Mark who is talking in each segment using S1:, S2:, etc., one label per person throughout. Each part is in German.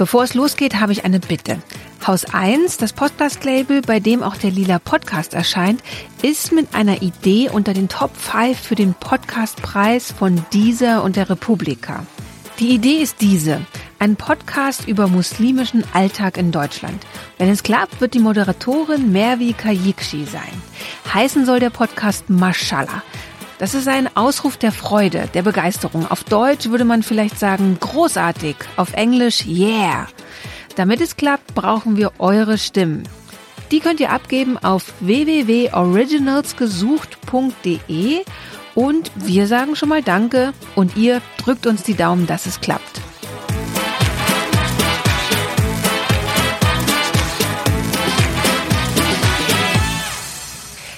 S1: Bevor es losgeht, habe ich eine Bitte. Haus 1, das Podcast-Label, bei dem auch der Lila Podcast erscheint, ist mit einer Idee unter den Top 5 für den Podcastpreis von dieser und der Republika. Die Idee ist diese. Ein Podcast über muslimischen Alltag in Deutschland. Wenn es klappt, wird die Moderatorin Mervi Kayikshi sein. Heißen soll der Podcast Mashallah. Das ist ein Ausruf der Freude, der Begeisterung. Auf Deutsch würde man vielleicht sagen großartig, auf Englisch yeah. Damit es klappt, brauchen wir eure Stimmen. Die könnt ihr abgeben auf www.originalsgesucht.de und wir sagen schon mal Danke und ihr drückt uns die Daumen, dass es klappt.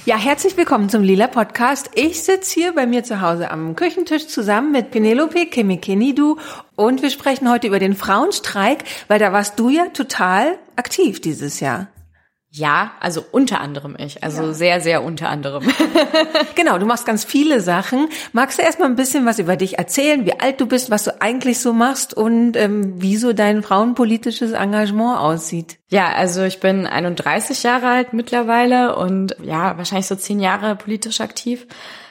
S1: Ja, herzlich willkommen zum Lila Podcast. Ich sitze hier bei mir zu Hause am Küchentisch zusammen mit Penelope Kemikenidu und wir sprechen heute über den Frauenstreik, weil da warst du ja total aktiv dieses Jahr.
S2: Ja, also unter anderem ich, also ja. sehr, sehr unter anderem.
S1: genau, du machst ganz viele Sachen. Magst du erstmal ein bisschen was über dich erzählen, wie alt du bist, was du eigentlich so machst und ähm, wie so dein frauenpolitisches Engagement aussieht?
S2: Ja, also ich bin 31 Jahre alt mittlerweile und ja, wahrscheinlich so zehn Jahre politisch aktiv.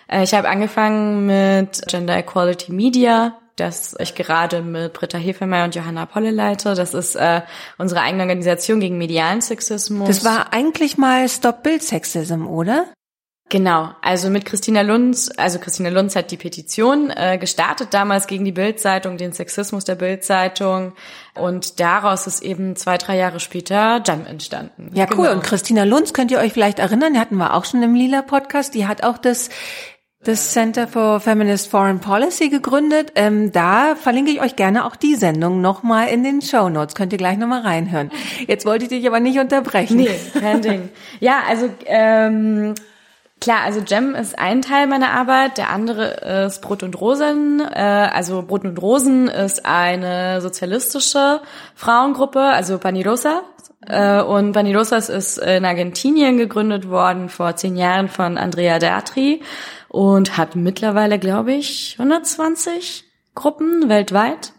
S2: Äh, ich habe angefangen mit Gender Equality Media das ich gerade mit Britta Hefemeyer und Johanna Polle leite. Das ist äh, unsere eigene Organisation gegen medialen Sexismus.
S1: Das war eigentlich mal Stop Bild Sexism, oder?
S2: Genau, also mit Christina Lunz, also Christina Lunz hat die Petition äh, gestartet damals gegen die Bildzeitung, den Sexismus der Bildzeitung und daraus ist eben zwei, drei Jahre später Jam entstanden.
S1: Ja, cool. Genau. Und Christina Lunz könnt ihr euch vielleicht erinnern, die hatten wir auch schon im Lila Podcast, die hat auch das das Center for Feminist Foreign Policy gegründet. Ähm, da verlinke ich euch gerne auch die Sendung nochmal in den Show Notes. Könnt ihr gleich nochmal reinhören. Jetzt wollte ich dich aber nicht unterbrechen.
S2: Nee, kein Ding. Ja, also ähm, klar, also Gem ist ein Teil meiner Arbeit, der andere ist Brot und Rosen. Äh, also Brot und Rosen ist eine sozialistische Frauengruppe, also Panirosa. Äh, und Panirosas ist in Argentinien gegründet worden vor zehn Jahren von Andrea Datri und hat mittlerweile, glaube ich, 120 Gruppen weltweit.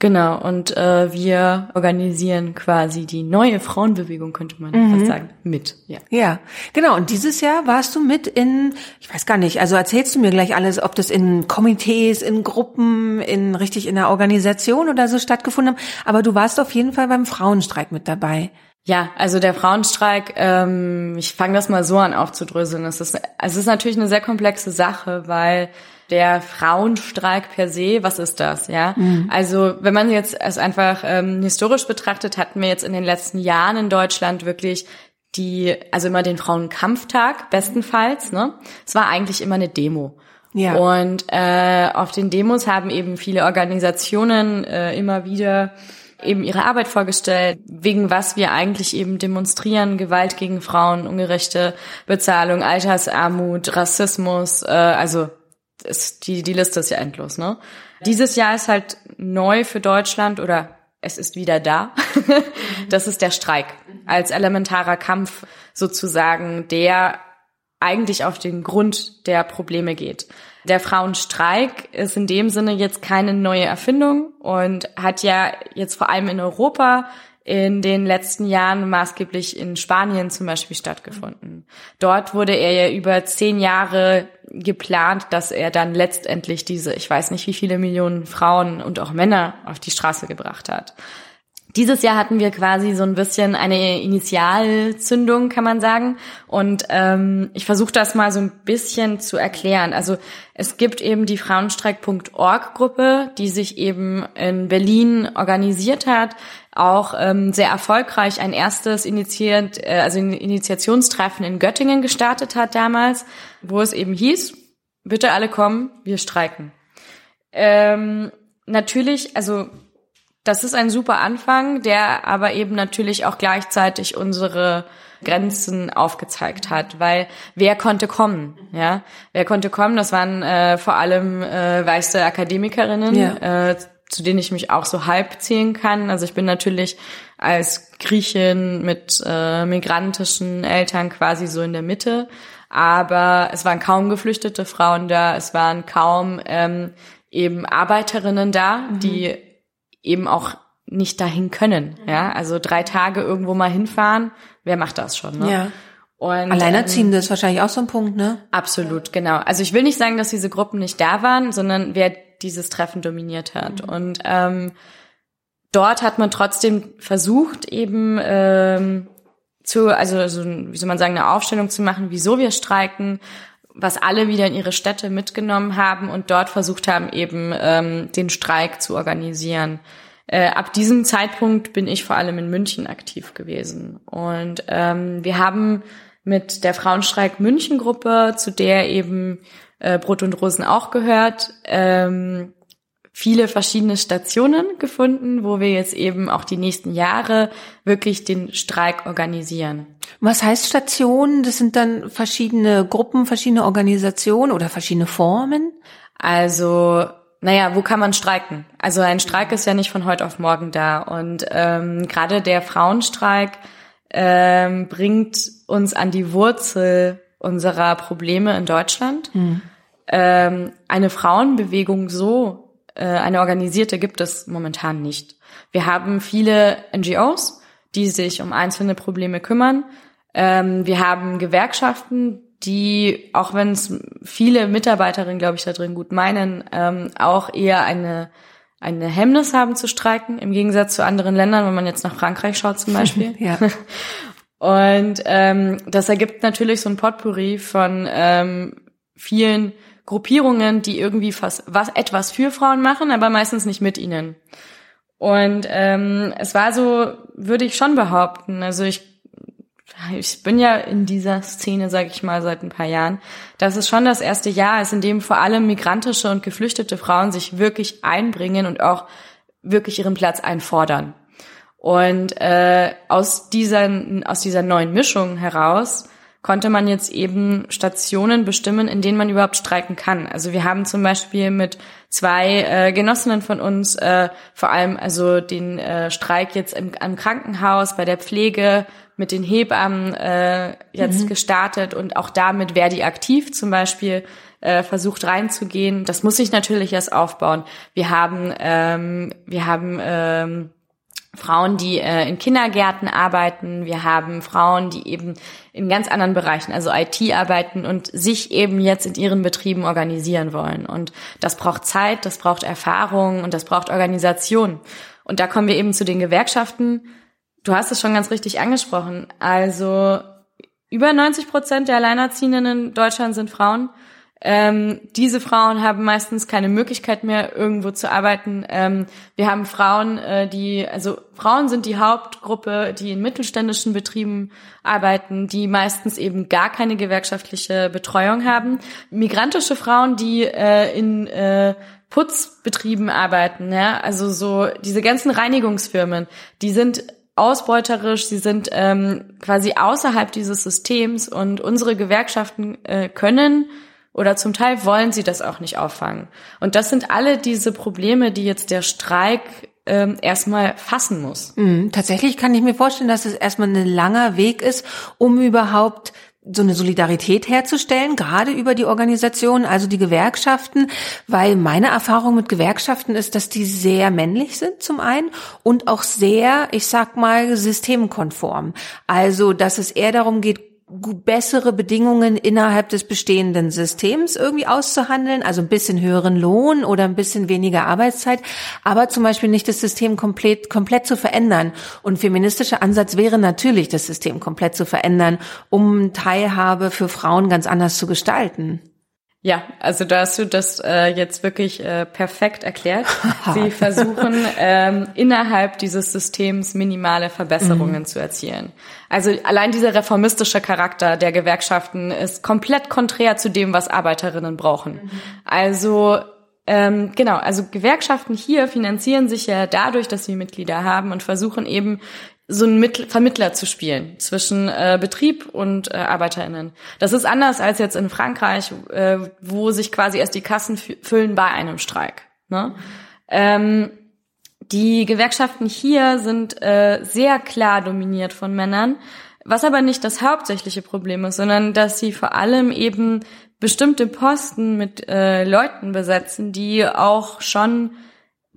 S2: Genau, und äh, wir organisieren quasi die neue Frauenbewegung, könnte man mhm. fast sagen, mit.
S1: Ja. ja, genau. Und dieses Jahr warst du mit in, ich weiß gar nicht, also erzählst du mir gleich alles, ob das in Komitees, in Gruppen, in richtig in der Organisation oder so stattgefunden haben. Aber du warst auf jeden Fall beim Frauenstreik mit dabei.
S2: Ja, also der Frauenstreik, ähm, ich fange das mal so an aufzudröseln. Es ist, es ist natürlich eine sehr komplexe Sache, weil der Frauenstreik per se, was ist das, ja? Mhm. Also wenn man jetzt es einfach ähm, historisch betrachtet, hatten wir jetzt in den letzten Jahren in Deutschland wirklich die, also immer den Frauenkampftag bestenfalls, ne? Es war eigentlich immer eine Demo. Ja. Und äh, auf den Demos haben eben viele Organisationen äh, immer wieder eben ihre Arbeit vorgestellt, wegen was wir eigentlich eben demonstrieren, Gewalt gegen Frauen, ungerechte Bezahlung, Altersarmut, Rassismus, äh, also ist, die, die Liste ist ja endlos, ne? Dieses Jahr ist halt neu für Deutschland oder es ist wieder da. das ist der Streik als elementarer Kampf sozusagen, der eigentlich auf den Grund der Probleme geht. Der Frauenstreik ist in dem Sinne jetzt keine neue Erfindung und hat ja jetzt vor allem in Europa in den letzten Jahren maßgeblich in Spanien zum Beispiel stattgefunden. Dort wurde er ja über zehn Jahre geplant, dass er dann letztendlich diese, ich weiß nicht wie viele Millionen Frauen und auch Männer auf die Straße gebracht hat. Dieses Jahr hatten wir quasi so ein bisschen eine Initialzündung, kann man sagen. Und ähm, ich versuche das mal so ein bisschen zu erklären. Also es gibt eben die Frauenstreik.org-Gruppe, die sich eben in Berlin organisiert hat, auch ähm, sehr erfolgreich ein erstes initiiert, äh, also ein Initiationstreffen in Göttingen gestartet hat damals, wo es eben hieß, bitte alle kommen, wir streiken. Ähm, natürlich, also das ist ein super Anfang, der aber eben natürlich auch gleichzeitig unsere Grenzen aufgezeigt hat, weil wer konnte kommen, ja? Wer konnte kommen? Das waren äh, vor allem äh, weiße Akademikerinnen, ja. äh, zu denen ich mich auch so halb zählen kann. Also ich bin natürlich als Griechin mit äh, migrantischen Eltern quasi so in der Mitte, aber es waren kaum geflüchtete Frauen da, es waren kaum ähm, eben Arbeiterinnen da, mhm. die eben auch nicht dahin können. Ja, also drei Tage irgendwo mal hinfahren, wer macht das schon? Ne?
S1: Ja. Und, Alleinerziehende ähm, ist wahrscheinlich auch so ein Punkt, ne?
S2: Absolut, genau. Also ich will nicht sagen, dass diese Gruppen nicht da waren, sondern wer dieses Treffen dominiert hat. Mhm. Und ähm, dort hat man trotzdem versucht, eben ähm, zu, also, also wie soll man sagen, eine Aufstellung zu machen, wieso wir streiken, was alle wieder in ihre Städte mitgenommen haben und dort versucht haben, eben ähm, den Streik zu organisieren. Äh, ab diesem Zeitpunkt bin ich vor allem in München aktiv gewesen. Und ähm, wir haben mit der Frauenstreik München Gruppe, zu der eben äh, Brot und Rosen auch gehört, ähm, viele verschiedene Stationen gefunden, wo wir jetzt eben auch die nächsten Jahre wirklich den Streik organisieren.
S1: Was heißt Stationen? Das sind dann verschiedene Gruppen, verschiedene Organisationen oder verschiedene Formen?
S2: Also, naja, wo kann man streiken? Also ein Streik ist ja nicht von heute auf morgen da. Und ähm, gerade der Frauenstreik ähm, bringt uns an die Wurzel unserer Probleme in Deutschland. Mhm. Ähm, eine Frauenbewegung so, eine organisierte gibt es momentan nicht. Wir haben viele NGOs, die sich um einzelne Probleme kümmern. Ähm, wir haben Gewerkschaften, die, auch wenn es viele Mitarbeiterinnen, glaube ich, da drin gut meinen, ähm, auch eher eine eine Hemmnis haben zu streiken, im Gegensatz zu anderen Ländern, wenn man jetzt nach Frankreich schaut zum Beispiel. ja. Und ähm, das ergibt natürlich so ein Potpourri von ähm, vielen Gruppierungen, die irgendwie fast was etwas für Frauen machen, aber meistens nicht mit ihnen. Und ähm, es war so, würde ich schon behaupten. Also ich ich bin ja in dieser Szene, sage ich mal, seit ein paar Jahren, dass es schon das erste Jahr ist, in dem vor allem migrantische und geflüchtete Frauen sich wirklich einbringen und auch wirklich ihren Platz einfordern. Und äh, aus dieser aus dieser neuen Mischung heraus konnte man jetzt eben Stationen bestimmen, in denen man überhaupt streiken kann. Also wir haben zum Beispiel mit zwei äh, Genossinnen von uns äh, vor allem also den äh, Streik jetzt im, am Krankenhaus bei der Pflege mit den Hebammen äh, jetzt mhm. gestartet und auch damit Verdi aktiv zum Beispiel äh, versucht reinzugehen. Das muss sich natürlich erst aufbauen. Wir haben ähm, wir haben ähm, Frauen, die äh, in Kindergärten arbeiten. Wir haben Frauen, die eben in ganz anderen Bereichen, also IT arbeiten und sich eben jetzt in ihren Betrieben organisieren wollen. Und das braucht Zeit, das braucht Erfahrung und das braucht Organisation. Und da kommen wir eben zu den Gewerkschaften Du hast es schon ganz richtig angesprochen. Also über 90 Prozent der Alleinerziehenden in Deutschland sind Frauen. Ähm, diese Frauen haben meistens keine Möglichkeit mehr, irgendwo zu arbeiten. Ähm, wir haben Frauen, äh, die, also Frauen sind die Hauptgruppe, die in mittelständischen Betrieben arbeiten, die meistens eben gar keine gewerkschaftliche Betreuung haben. Migrantische Frauen, die äh, in äh, Putzbetrieben arbeiten, ja, also so diese ganzen Reinigungsfirmen, die sind ausbeuterisch, sie sind ähm, quasi außerhalb dieses Systems und unsere Gewerkschaften äh, können oder zum Teil wollen sie das auch nicht auffangen. Und das sind alle diese Probleme, die jetzt der Streik ähm, erstmal fassen muss.
S1: Mhm, tatsächlich kann ich mir vorstellen, dass es erstmal ein langer Weg ist, um überhaupt so eine Solidarität herzustellen, gerade über die Organisation, also die Gewerkschaften, weil meine Erfahrung mit Gewerkschaften ist, dass die sehr männlich sind zum einen und auch sehr, ich sag mal, systemkonform. Also, dass es eher darum geht, bessere Bedingungen innerhalb des bestehenden Systems irgendwie auszuhandeln, also ein bisschen höheren Lohn oder ein bisschen weniger Arbeitszeit, aber zum Beispiel nicht das System komplett, komplett zu verändern. Und feministischer Ansatz wäre natürlich, das System komplett zu verändern, um Teilhabe für Frauen ganz anders zu gestalten.
S2: Ja, also da hast du das äh, jetzt wirklich äh, perfekt erklärt. Sie versuchen ähm, innerhalb dieses Systems minimale Verbesserungen mhm. zu erzielen. Also allein dieser reformistische Charakter der Gewerkschaften ist komplett konträr zu dem, was Arbeiterinnen brauchen. Mhm. Also ähm, genau, also Gewerkschaften hier finanzieren sich ja dadurch, dass sie Mitglieder haben und versuchen eben so einen Mittl Vermittler zu spielen zwischen äh, Betrieb und äh, ArbeiterInnen. Das ist anders als jetzt in Frankreich, äh, wo sich quasi erst die Kassen füllen bei einem Streik. Ne? Ähm, die Gewerkschaften hier sind äh, sehr klar dominiert von Männern, was aber nicht das hauptsächliche Problem ist, sondern dass sie vor allem eben bestimmte Posten mit äh, Leuten besetzen, die auch schon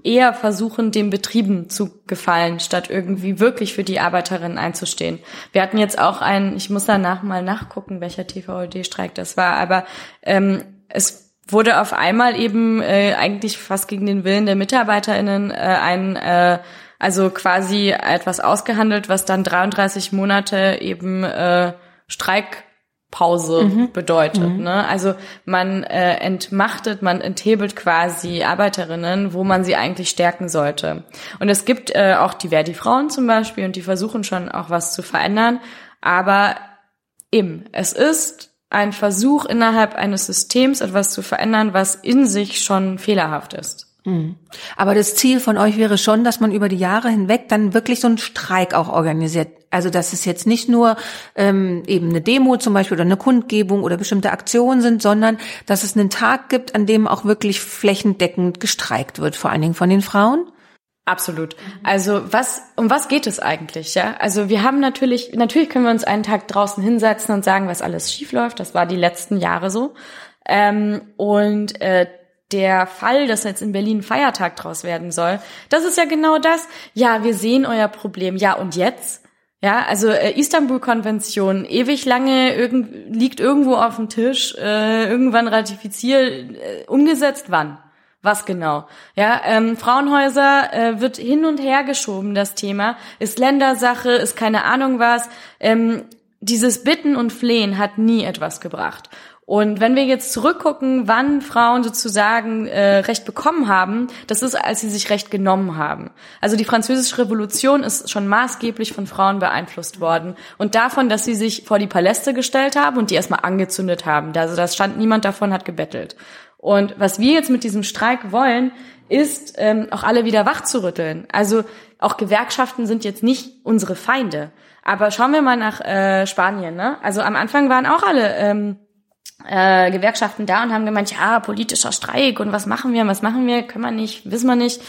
S2: eher versuchen, den Betrieben zu gefallen, statt irgendwie wirklich für die Arbeiterinnen einzustehen. Wir hatten jetzt auch einen, ich muss danach mal nachgucken, welcher TVOD-Streik das war, aber ähm, es wurde auf einmal eben äh, eigentlich fast gegen den Willen der MitarbeiterInnen äh, ein äh, also quasi etwas ausgehandelt, was dann 33 Monate eben äh, Streik Pause mhm. bedeutet. Mhm. Ne? Also man äh, entmachtet, man enthebelt quasi Arbeiterinnen, wo man sie eigentlich stärken sollte. Und es gibt äh, auch die Verdi-Frauen zum Beispiel und die versuchen schon auch was zu verändern. Aber eben, es ist ein Versuch innerhalb eines Systems etwas zu verändern, was in sich schon fehlerhaft ist.
S1: Mhm. Aber das Ziel von euch wäre schon, dass man über die Jahre hinweg dann wirklich so einen Streik auch organisiert. Also dass es jetzt nicht nur ähm, eben eine Demo zum Beispiel oder eine Kundgebung oder bestimmte Aktionen sind, sondern dass es einen Tag gibt, an dem auch wirklich flächendeckend gestreikt wird, vor allen Dingen von den Frauen.
S2: Absolut. Also was, um was geht es eigentlich, ja? Also wir haben natürlich, natürlich können wir uns einen Tag draußen hinsetzen und sagen, was alles schief läuft. Das war die letzten Jahre so. Ähm, und äh, der Fall, dass jetzt in Berlin Feiertag draus werden soll, das ist ja genau das. Ja, wir sehen euer Problem. Ja, und jetzt? Ja, also äh, Istanbul-Konvention, ewig lange irgend, liegt irgendwo auf dem Tisch, äh, irgendwann ratifiziert, äh, umgesetzt, wann? Was genau? Ja, ähm, Frauenhäuser äh, wird hin und her geschoben, das Thema. Ist Ländersache, ist keine Ahnung was. Ähm, dieses Bitten und Flehen hat nie etwas gebracht. Und wenn wir jetzt zurückgucken, wann Frauen sozusagen äh, Recht bekommen haben, das ist, als sie sich Recht genommen haben. Also die Französische Revolution ist schon maßgeblich von Frauen beeinflusst worden. Und davon, dass sie sich vor die Paläste gestellt haben und die erstmal angezündet haben. Also das stand niemand davon, hat gebettelt. Und was wir jetzt mit diesem Streik wollen, ist ähm, auch alle wieder wach zu rütteln. Also auch Gewerkschaften sind jetzt nicht unsere Feinde. Aber schauen wir mal nach äh, Spanien. Ne? Also am Anfang waren auch alle ähm, äh, Gewerkschaften da und haben gemeint, ja, politischer Streik und was machen wir, was machen wir, können wir nicht, wissen wir nicht.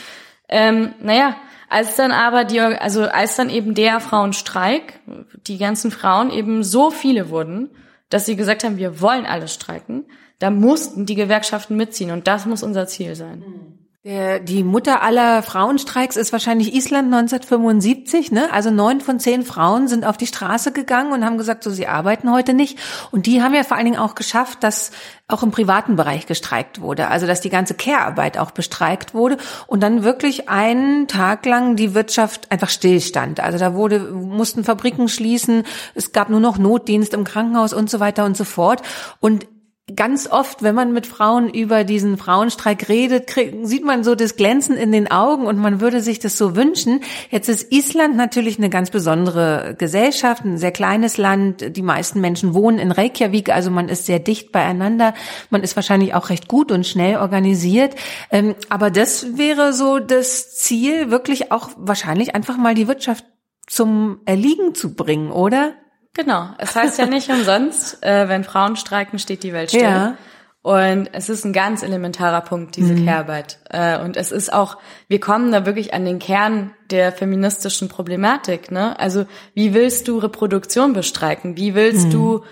S2: Ähm, naja, als dann aber die, also als dann eben der Frauenstreik, die ganzen Frauen eben so viele wurden, dass sie gesagt haben, wir wollen alle streiken, da mussten die Gewerkschaften mitziehen und das muss unser Ziel sein. Mhm.
S1: Der, die Mutter aller Frauenstreiks ist wahrscheinlich Island 1975. Ne? Also neun von zehn Frauen sind auf die Straße gegangen und haben gesagt, so sie arbeiten heute nicht. Und die haben ja vor allen Dingen auch geschafft, dass auch im privaten Bereich gestreikt wurde. Also dass die ganze Care-Arbeit auch bestreikt wurde und dann wirklich einen Tag lang die Wirtschaft einfach stillstand. Also da wurde mussten Fabriken schließen, es gab nur noch Notdienst im Krankenhaus und so weiter und so fort. Und ganz oft, wenn man mit Frauen über diesen Frauenstreik redet, krieg, sieht man so das Glänzen in den Augen und man würde sich das so wünschen. Jetzt ist Island natürlich eine ganz besondere Gesellschaft, ein sehr kleines Land. Die meisten Menschen wohnen in Reykjavik, also man ist sehr dicht beieinander. Man ist wahrscheinlich auch recht gut und schnell organisiert. Ähm, aber das wäre so das Ziel, wirklich auch wahrscheinlich einfach mal die Wirtschaft zum Erliegen zu bringen, oder?
S2: Genau. Es heißt ja nicht umsonst, äh, wenn Frauen streiken, steht die Welt still. Ja. Und es ist ein ganz elementarer Punkt, diese mhm. Kehrarbeit. Äh, und es ist auch, wir kommen da wirklich an den Kern der feministischen Problematik. Ne? Also wie willst du Reproduktion bestreiken? Wie willst mhm. du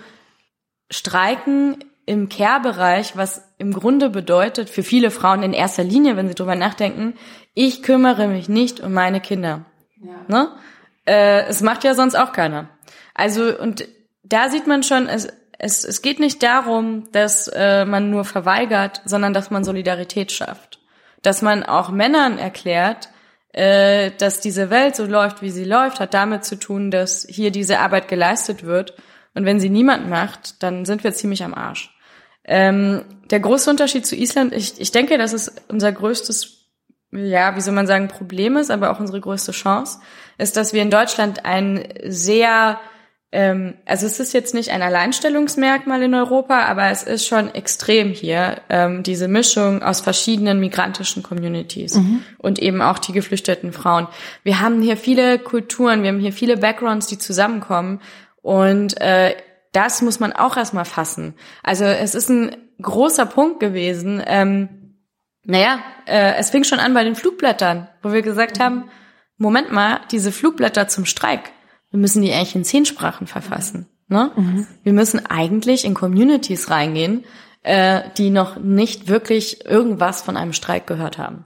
S2: streiken im Care-Bereich, was im Grunde bedeutet, für viele Frauen in erster Linie, wenn sie drüber nachdenken, ich kümmere mich nicht um meine Kinder. Ja. Ne? Äh, es macht ja sonst auch keiner. Also, und da sieht man schon, es, es, es geht nicht darum, dass äh, man nur verweigert, sondern dass man Solidarität schafft. Dass man auch Männern erklärt, äh, dass diese Welt so läuft, wie sie läuft, hat damit zu tun, dass hier diese Arbeit geleistet wird. Und wenn sie niemand macht, dann sind wir ziemlich am Arsch. Ähm, der große Unterschied zu Island, ich, ich denke, dass es unser größtes, ja, wie soll man sagen, Problem ist, aber auch unsere größte Chance, ist, dass wir in Deutschland ein sehr ähm, also es ist jetzt nicht ein Alleinstellungsmerkmal in Europa, aber es ist schon extrem hier, ähm, diese Mischung aus verschiedenen migrantischen Communities mhm. und eben auch die geflüchteten Frauen. Wir haben hier viele Kulturen, wir haben hier viele Backgrounds, die zusammenkommen und äh, das muss man auch erstmal fassen. Also es ist ein großer Punkt gewesen. Ähm, naja, äh, es fing schon an bei den Flugblättern, wo wir gesagt haben, Moment mal, diese Flugblätter zum Streik, wir müssen die eigentlich in zehn Sprachen verfassen. Ne? Mhm. Wir müssen eigentlich in Communities reingehen, äh, die noch nicht wirklich irgendwas von einem Streik gehört haben.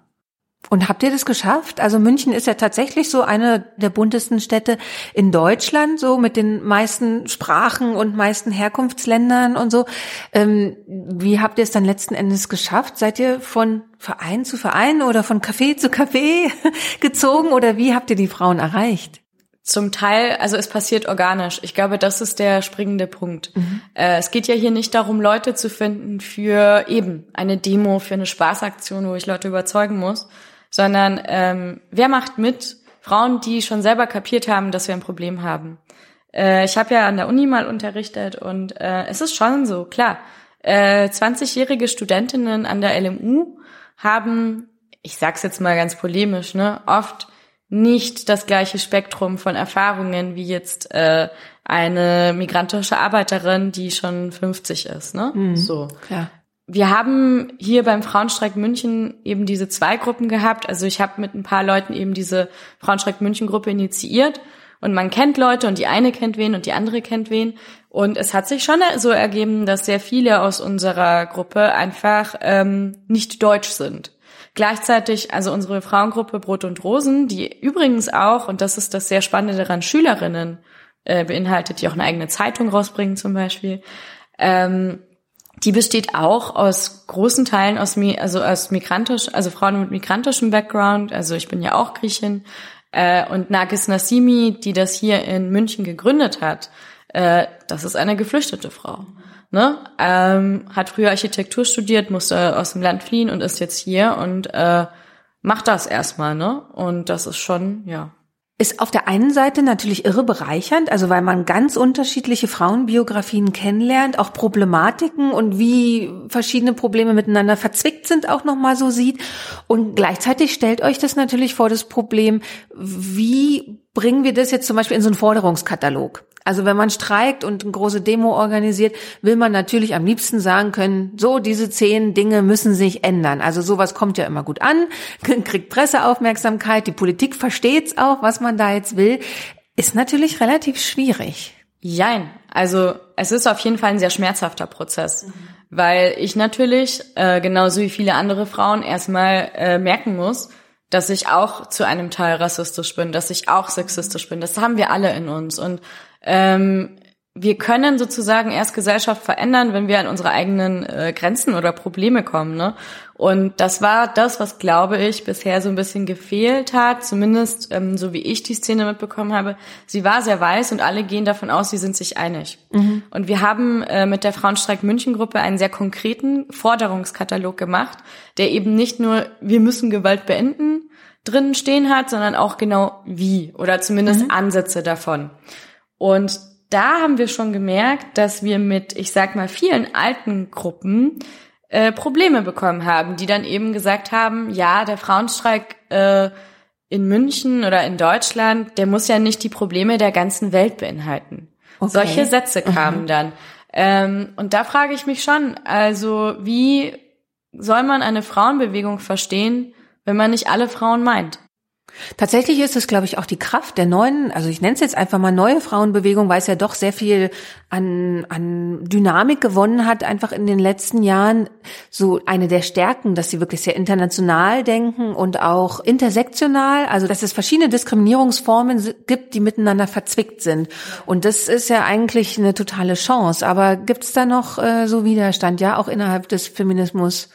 S1: Und habt ihr das geschafft? Also München ist ja tatsächlich so eine der buntesten Städte in Deutschland, so mit den meisten Sprachen und meisten Herkunftsländern und so. Ähm, wie habt ihr es dann letzten Endes geschafft? Seid ihr von Verein zu Verein oder von Café zu Café gezogen oder wie habt ihr die Frauen erreicht?
S2: Zum Teil, also es passiert organisch. Ich glaube, das ist der springende Punkt. Mhm. Äh, es geht ja hier nicht darum, Leute zu finden für eben eine Demo, für eine Spaßaktion, wo ich Leute überzeugen muss, sondern ähm, wer macht mit? Frauen, die schon selber kapiert haben, dass wir ein Problem haben. Äh, ich habe ja an der Uni mal unterrichtet und äh, es ist schon so, klar. Äh, 20-jährige Studentinnen an der LMU haben, ich sag's jetzt mal ganz polemisch, ne, oft nicht das gleiche Spektrum von Erfahrungen wie jetzt äh, eine migrantische Arbeiterin, die schon 50 ist, ne?
S1: Mhm, so. Klar.
S2: Wir haben hier beim Frauenstreik München eben diese zwei Gruppen gehabt. Also ich habe mit ein paar Leuten eben diese Frauenstreik München Gruppe initiiert und man kennt Leute und die eine kennt wen und die andere kennt wen. Und es hat sich schon so ergeben, dass sehr viele aus unserer Gruppe einfach ähm, nicht deutsch sind. Gleichzeitig, also unsere Frauengruppe Brot und Rosen, die übrigens auch, und das ist das sehr Spannende daran, Schülerinnen äh, beinhaltet, die auch eine eigene Zeitung rausbringen zum Beispiel, ähm, die besteht auch aus großen Teilen aus also aus migrantisch, also Frauen mit migrantischem Background. Also ich bin ja auch Griechin äh, und Nagis Nassimi, die das hier in München gegründet hat, äh, das ist eine geflüchtete Frau ne, ähm, hat früher Architektur studiert, musste aus dem Land fliehen und ist jetzt hier und äh, macht das erstmal, ne? Und das ist schon, ja.
S1: Ist auf der einen Seite natürlich irre bereichernd, also weil man ganz unterschiedliche Frauenbiografien kennenlernt, auch Problematiken und wie verschiedene Probleme miteinander verzwickt sind auch nochmal so sieht. Und gleichzeitig stellt euch das natürlich vor das Problem, wie bringen wir das jetzt zum Beispiel in so einen Forderungskatalog? Also wenn man streikt und eine große Demo organisiert, will man natürlich am liebsten sagen können, so, diese zehn Dinge müssen sich ändern. Also sowas kommt ja immer gut an, kriegt Presseaufmerksamkeit, die Politik versteht's auch, was man da jetzt will. Ist natürlich relativ schwierig.
S2: Jein. Also es ist auf jeden Fall ein sehr schmerzhafter Prozess, mhm. weil ich natürlich, äh, genauso wie viele andere Frauen, erstmal äh, merken muss, dass ich auch zu einem Teil rassistisch bin, dass ich auch sexistisch bin. Das haben wir alle in uns. Und ähm, wir können sozusagen erst Gesellschaft verändern, wenn wir an unsere eigenen äh, Grenzen oder Probleme kommen. Ne? Und das war das, was, glaube ich, bisher so ein bisschen gefehlt hat, zumindest ähm, so wie ich die Szene mitbekommen habe. Sie war sehr weiß und alle gehen davon aus, sie sind sich einig. Mhm. Und wir haben äh, mit der Frauenstreik München Gruppe einen sehr konkreten Forderungskatalog gemacht, der eben nicht nur wir müssen Gewalt beenden drinnen stehen hat, sondern auch genau wie oder zumindest mhm. Ansätze davon. Und da haben wir schon gemerkt, dass wir mit, ich sag mal, vielen alten Gruppen äh, Probleme bekommen haben, die dann eben gesagt haben, ja, der Frauenstreik äh, in München oder in Deutschland, der muss ja nicht die Probleme der ganzen Welt beinhalten. Okay. Solche Sätze kamen mhm. dann. Ähm, und da frage ich mich schon, also wie soll man eine Frauenbewegung verstehen, wenn man nicht alle Frauen meint?
S1: Tatsächlich ist es, glaube ich, auch die Kraft der neuen, also ich nenne es jetzt einfach mal neue Frauenbewegung, weil es ja doch sehr viel an, an Dynamik gewonnen hat, einfach in den letzten Jahren. So eine der Stärken, dass sie wirklich sehr international denken und auch intersektional, also dass es verschiedene Diskriminierungsformen gibt, die miteinander verzwickt sind. Und das ist ja eigentlich eine totale Chance. Aber gibt es da noch äh, so Widerstand, ja, auch innerhalb des Feminismus?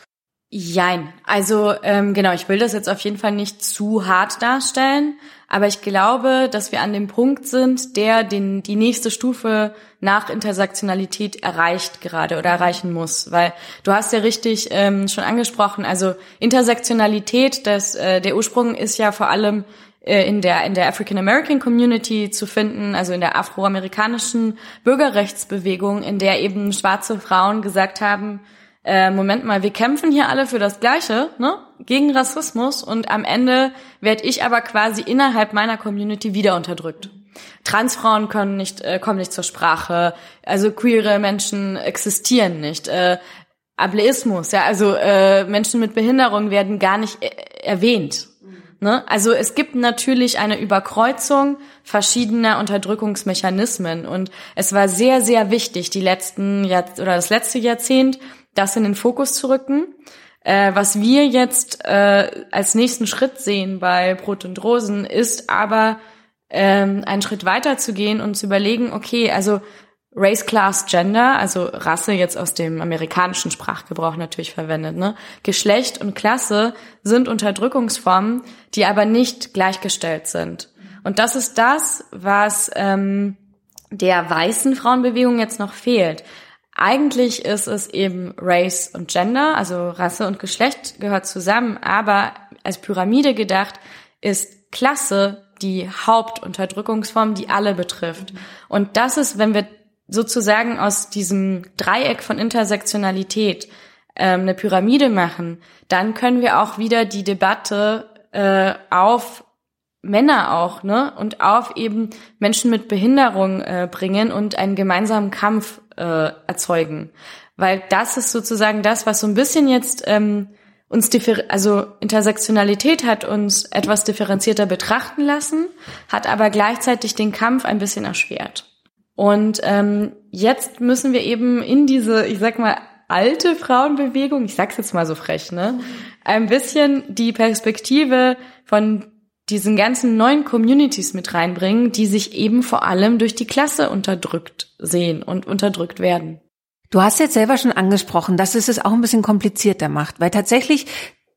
S2: Jein. Also ähm, genau, ich will das jetzt auf jeden Fall nicht zu hart darstellen, aber ich glaube, dass wir an dem Punkt sind, der den die nächste Stufe nach Intersektionalität erreicht gerade oder erreichen muss, weil du hast ja richtig ähm, schon angesprochen, also Intersektionalität, das äh, der Ursprung ist ja vor allem äh, in der in der African American Community zu finden, also in der afroamerikanischen Bürgerrechtsbewegung, in der eben schwarze Frauen gesagt haben, äh, Moment mal, wir kämpfen hier alle für das Gleiche, ne? Gegen Rassismus und am Ende werde ich aber quasi innerhalb meiner Community wieder unterdrückt. Transfrauen können nicht, äh, kommen nicht zur Sprache, also queere Menschen existieren nicht. Äh, Ableismus, ja, also äh, Menschen mit Behinderung werden gar nicht äh, erwähnt. Ne? Also es gibt natürlich eine Überkreuzung verschiedener Unterdrückungsmechanismen und es war sehr, sehr wichtig, die letzten Jahr oder das letzte Jahrzehnt das in den Fokus zu rücken. Äh, was wir jetzt äh, als nächsten Schritt sehen bei Brot und Rosen, ist aber ähm, einen Schritt weiter zu gehen und zu überlegen, okay, also Race, Class, Gender, also Rasse jetzt aus dem amerikanischen Sprachgebrauch natürlich verwendet, ne? Geschlecht und Klasse sind Unterdrückungsformen, die aber nicht gleichgestellt sind. Und das ist das, was ähm, der weißen Frauenbewegung jetzt noch fehlt. Eigentlich ist es eben Race und Gender, also Rasse und Geschlecht gehört zusammen, aber als Pyramide gedacht ist Klasse die Hauptunterdrückungsform, die alle betrifft. Und das ist, wenn wir sozusagen aus diesem Dreieck von Intersektionalität ähm, eine Pyramide machen, dann können wir auch wieder die Debatte äh, auf Männer auch, ne, und auf eben Menschen mit Behinderung äh, bringen und einen gemeinsamen Kampf äh, erzeugen. Weil das ist sozusagen das, was so ein bisschen jetzt ähm, uns also Intersektionalität hat uns etwas differenzierter betrachten lassen, hat aber gleichzeitig den Kampf ein bisschen erschwert. Und ähm, jetzt müssen wir eben in diese, ich sag mal, alte Frauenbewegung, ich sag's jetzt mal so frech, ne, ein bisschen die Perspektive von diesen ganzen neuen Communities mit reinbringen, die sich eben vor allem durch die Klasse unterdrückt sehen und unterdrückt werden.
S1: Du hast jetzt selber schon angesprochen, dass es es auch ein bisschen komplizierter macht, weil tatsächlich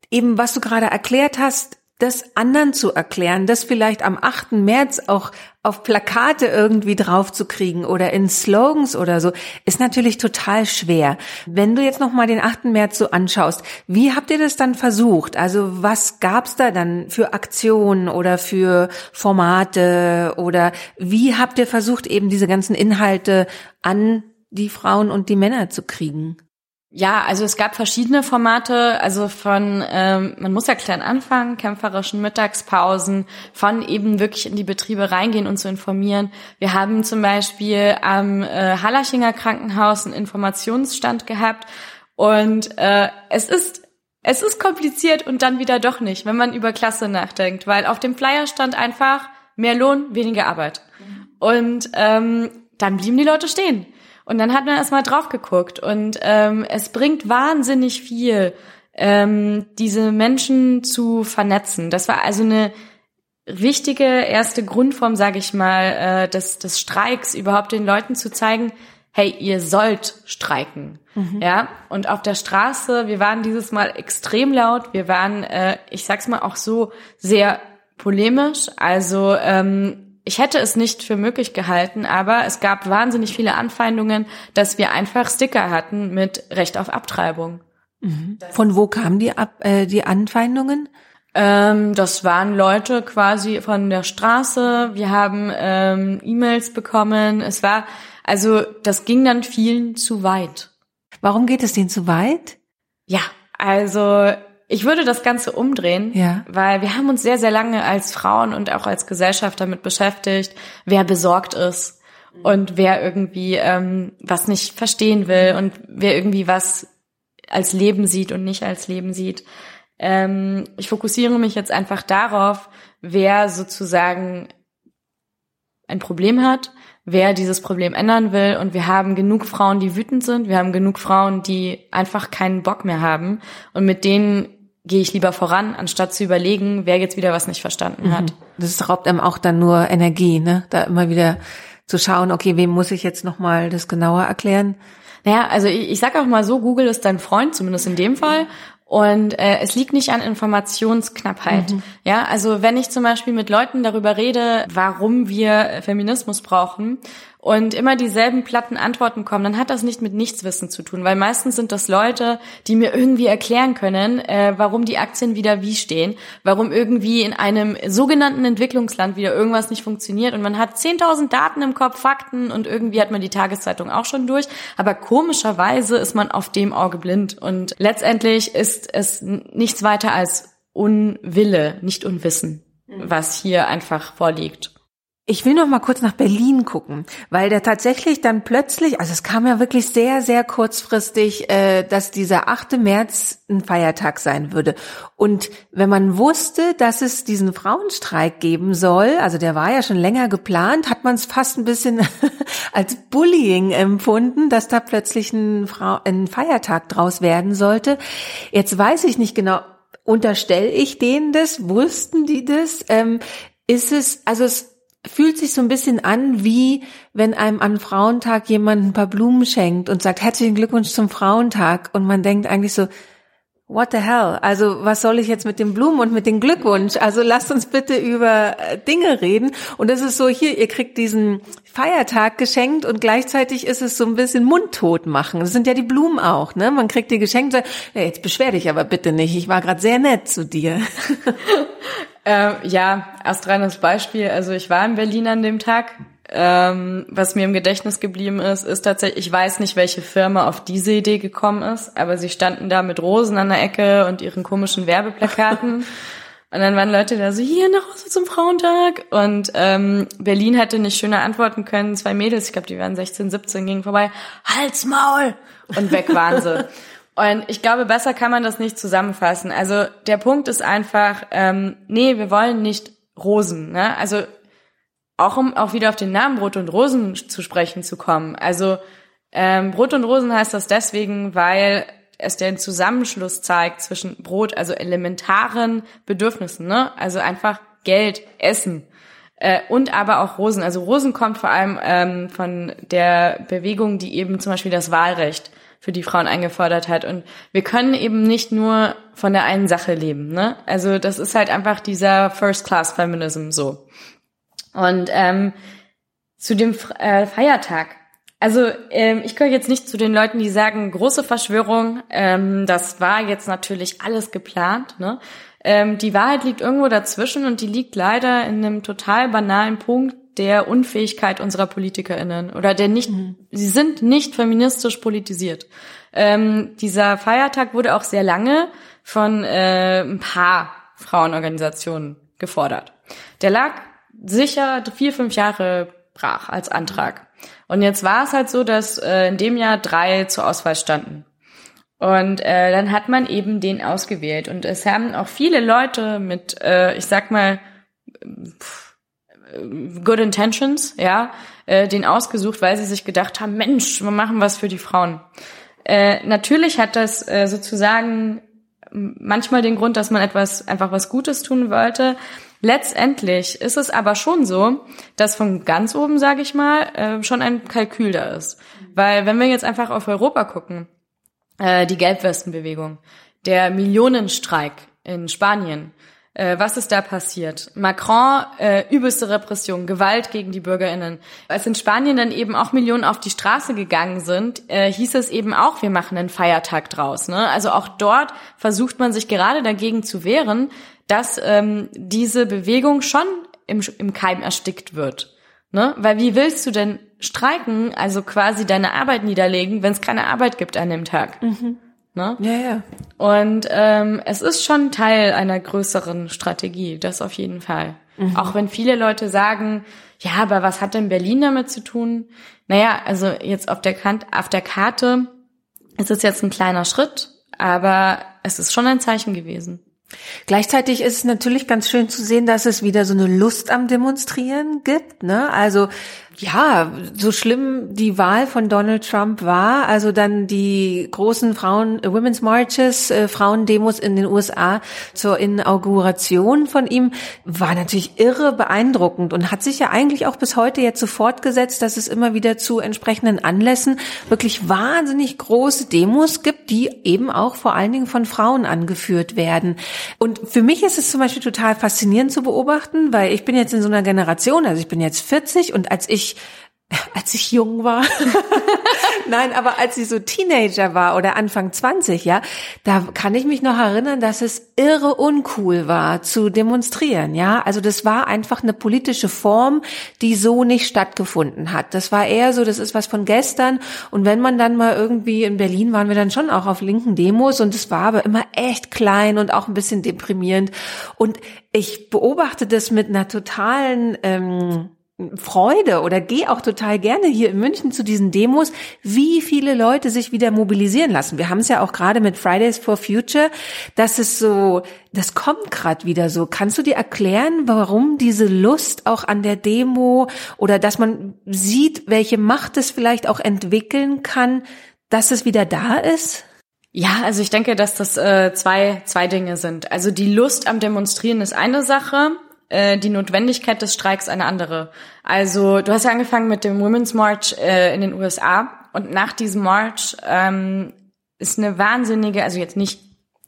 S1: eben, was du gerade erklärt hast, das anderen zu erklären, das vielleicht am 8. März auch auf Plakate irgendwie draufzukriegen oder in Slogans oder so, ist natürlich total schwer. Wenn du jetzt nochmal den 8. März so anschaust, wie habt ihr das dann versucht? Also was gab's da dann für Aktionen oder für Formate oder wie habt ihr versucht, eben diese ganzen Inhalte an die Frauen und die Männer zu kriegen?
S2: Ja, also es gab verschiedene Formate, also von, ähm, man muss ja klein anfangen, kämpferischen Mittagspausen, von eben wirklich in die Betriebe reingehen und zu informieren. Wir haben zum Beispiel am äh, Hallachinger Krankenhaus einen Informationsstand gehabt und äh, es ist es ist kompliziert und dann wieder doch nicht, wenn man über Klasse nachdenkt, weil auf dem Flyer stand einfach mehr Lohn, weniger Arbeit. Und ähm, dann blieben die Leute stehen. Und dann hat man erstmal drauf geguckt und ähm, es bringt wahnsinnig viel, ähm, diese Menschen zu vernetzen. Das war also eine wichtige erste Grundform, sage ich mal, äh, des, des Streiks, überhaupt den Leuten zu zeigen, hey, ihr sollt streiken. Mhm. Ja, und auf der Straße, wir waren dieses Mal extrem laut, wir waren, äh, ich sag's mal auch so, sehr polemisch. Also ähm, ich hätte es nicht für möglich gehalten, aber es gab wahnsinnig viele Anfeindungen, dass wir einfach Sticker hatten mit Recht auf Abtreibung.
S1: Mhm. Von wo kamen die, Ab äh, die Anfeindungen?
S2: Ähm, das waren Leute quasi von der Straße. Wir haben ähm, E-Mails bekommen. Es war, also das ging dann vielen zu weit.
S1: Warum geht es denen zu weit?
S2: Ja, also ich würde das Ganze umdrehen, ja. weil wir haben uns sehr, sehr lange als Frauen und auch als Gesellschaft damit beschäftigt, wer besorgt ist und wer irgendwie ähm, was nicht verstehen will und wer irgendwie was als Leben sieht und nicht als Leben sieht. Ähm, ich fokussiere mich jetzt einfach darauf, wer sozusagen ein Problem hat, wer dieses Problem ändern will. Und wir haben genug Frauen, die wütend sind. Wir haben genug Frauen, die einfach keinen Bock mehr haben. Und mit denen gehe ich lieber voran, anstatt zu überlegen, wer jetzt wieder was nicht verstanden hat. Mhm.
S1: Das raubt einem auch dann nur Energie, ne? Da immer wieder zu schauen, okay, wem muss ich jetzt nochmal das genauer erklären?
S2: Naja, also ich, ich sag auch mal so, Google ist dein Freund, zumindest in dem Fall. Und äh, es liegt nicht an Informationsknappheit. Mhm. Ja, also wenn ich zum Beispiel mit Leuten darüber rede, warum wir Feminismus brauchen, und immer dieselben platten Antworten kommen, dann hat das nicht mit Nichtswissen zu tun, weil meistens sind das Leute, die mir irgendwie erklären können, äh, warum die Aktien wieder wie stehen, warum irgendwie in einem sogenannten Entwicklungsland wieder irgendwas nicht funktioniert und man hat 10.000 Daten im Kopf, Fakten und irgendwie hat man die Tageszeitung auch schon durch, aber komischerweise ist man auf dem Auge blind und letztendlich ist es nichts weiter als Unwille, nicht Unwissen, was hier einfach vorliegt.
S1: Ich will noch mal kurz nach Berlin gucken, weil der tatsächlich dann plötzlich, also es kam ja wirklich sehr, sehr kurzfristig, äh, dass dieser 8. März ein Feiertag sein würde. Und wenn man wusste, dass es diesen Frauenstreik geben soll, also der war ja schon länger geplant, hat man es fast ein bisschen als Bullying empfunden, dass da plötzlich ein, Frau, ein Feiertag draus werden sollte. Jetzt weiß ich nicht genau, unterstelle ich denen das? Wussten die das? Ähm, ist es, also es fühlt sich so ein bisschen an, wie wenn einem an Frauentag jemand ein paar Blumen schenkt und sagt herzlichen Glückwunsch zum Frauentag und man denkt eigentlich so, what the hell? Also was soll ich jetzt mit den Blumen und mit dem Glückwunsch? Also lasst uns bitte über äh, Dinge reden. Und das ist so hier, ihr kriegt diesen Feiertag geschenkt und gleichzeitig ist es so ein bisschen mundtot machen. Das sind ja die Blumen auch, ne? Man kriegt die geschenkt, und sagt, ja, jetzt beschwer dich aber bitte nicht. Ich war gerade sehr nett zu dir.
S2: Äh, ja, astreines Beispiel. Also ich war in Berlin an dem Tag. Ähm, was mir im Gedächtnis geblieben ist, ist tatsächlich, ich weiß nicht, welche Firma auf diese Idee gekommen ist, aber sie standen da mit Rosen an der Ecke und ihren komischen Werbeplakaten. Und dann waren Leute da so, hier nach Hause zum Frauentag. Und ähm, Berlin hätte nicht schöner antworten können. Zwei Mädels, ich glaube, die waren 16, 17, gingen vorbei. Halt's Maul! Und weg waren sie. Und ich glaube, besser kann man das nicht zusammenfassen. Also der Punkt ist einfach, ähm, nee, wir wollen nicht Rosen. Ne? Also auch um auch wieder auf den Namen Brot und Rosen zu sprechen zu kommen. Also ähm, Brot und Rosen heißt das deswegen, weil es den Zusammenschluss zeigt zwischen Brot, also elementaren Bedürfnissen, ne? Also einfach Geld, Essen äh, und aber auch Rosen. Also Rosen kommt vor allem ähm, von der Bewegung, die eben zum Beispiel das Wahlrecht für die Frauen eingefordert hat. Und wir können eben nicht nur von der einen Sache leben. Ne? Also das ist halt einfach dieser First-Class-Feminism so. Und ähm, zu dem äh, Feiertag. Also ähm, ich gehöre jetzt nicht zu den Leuten, die sagen, große Verschwörung, ähm, das war jetzt natürlich alles geplant. Ne? Ähm, die Wahrheit liegt irgendwo dazwischen und die liegt leider in einem total banalen Punkt, der Unfähigkeit unserer PolitikerInnen oder der nicht, mhm. sie sind nicht feministisch politisiert. Ähm, dieser Feiertag wurde auch sehr lange von äh, ein paar Frauenorganisationen gefordert. Der lag sicher vier, fünf Jahre brach als Antrag. Und jetzt war es halt so, dass äh, in dem Jahr drei zur Auswahl standen. Und äh, dann hat man eben den ausgewählt. Und es haben auch viele Leute mit, äh, ich sag mal, pff, Good Intentions, ja, äh, den ausgesucht, weil sie sich gedacht haben, Mensch, wir machen was für die Frauen. Äh, natürlich hat das äh, sozusagen manchmal den Grund, dass man etwas einfach was Gutes tun wollte. Letztendlich ist es aber schon so, dass von ganz oben, sage ich mal, äh, schon ein Kalkül da ist. Weil wenn wir jetzt einfach auf Europa gucken, äh, die Gelbwestenbewegung, der Millionenstreik in Spanien, äh, was ist da passiert? Macron, äh, übelste Repression, Gewalt gegen die BürgerInnen. Als in Spanien dann eben auch Millionen auf die Straße gegangen sind, äh, hieß es eben auch, wir machen einen Feiertag draus. Ne? Also auch dort versucht man sich gerade dagegen zu wehren, dass ähm, diese Bewegung schon im, im Keim erstickt wird. Ne? Weil wie willst du denn streiken, also quasi deine Arbeit niederlegen, wenn es keine Arbeit gibt an dem Tag? Mhm. Ne?
S1: Ja, ja.
S2: Und ähm, es ist schon Teil einer größeren Strategie, das auf jeden Fall. Mhm. Auch wenn viele Leute sagen, ja, aber was hat denn Berlin damit zu tun? Naja, also jetzt auf der, Kant auf der Karte ist es jetzt ein kleiner Schritt, aber es ist schon ein Zeichen gewesen.
S1: Gleichzeitig ist es natürlich ganz schön zu sehen, dass es wieder so eine Lust am Demonstrieren gibt. Ne? Also ja, so schlimm die Wahl von Donald Trump war, also dann die großen Frauen, äh, Women's Marches, äh, Frauendemos in den USA zur Inauguration von ihm, war natürlich irre beeindruckend und hat sich ja eigentlich auch bis heute jetzt so fortgesetzt, dass es immer wieder zu entsprechenden Anlässen wirklich wahnsinnig große Demos gibt, die eben auch vor allen Dingen von Frauen angeführt werden. Und für mich ist es zum Beispiel total faszinierend zu beobachten, weil ich bin jetzt in so einer Generation, also ich bin jetzt 40 und als ich ich als ich jung war. Nein, aber als ich so Teenager war oder Anfang 20, ja, da kann ich mich noch erinnern, dass es irre uncool war zu demonstrieren, ja. Also das war einfach eine politische Form, die so nicht stattgefunden hat. Das war eher so, das ist was von gestern. Und wenn man dann mal irgendwie in Berlin waren wir dann schon auch auf linken Demos und es war aber immer echt klein und auch ein bisschen deprimierend. Und ich beobachte das mit einer totalen, ähm, Freude oder gehe auch total gerne hier in München zu diesen Demos, wie viele Leute sich wieder mobilisieren lassen. Wir haben es ja auch gerade mit Fridays for Future, dass es so, das kommt gerade wieder so. Kannst du dir erklären, warum diese Lust auch an der Demo oder dass man sieht, welche Macht es vielleicht auch entwickeln kann, dass es wieder da ist?
S2: Ja, also ich denke, dass das äh, zwei, zwei Dinge sind. Also die Lust am Demonstrieren ist eine Sache äh, die Notwendigkeit des Streiks eine andere. Also du hast ja angefangen mit dem Women's March äh, in den USA und nach diesem March ähm, ist eine wahnsinnige, also jetzt nicht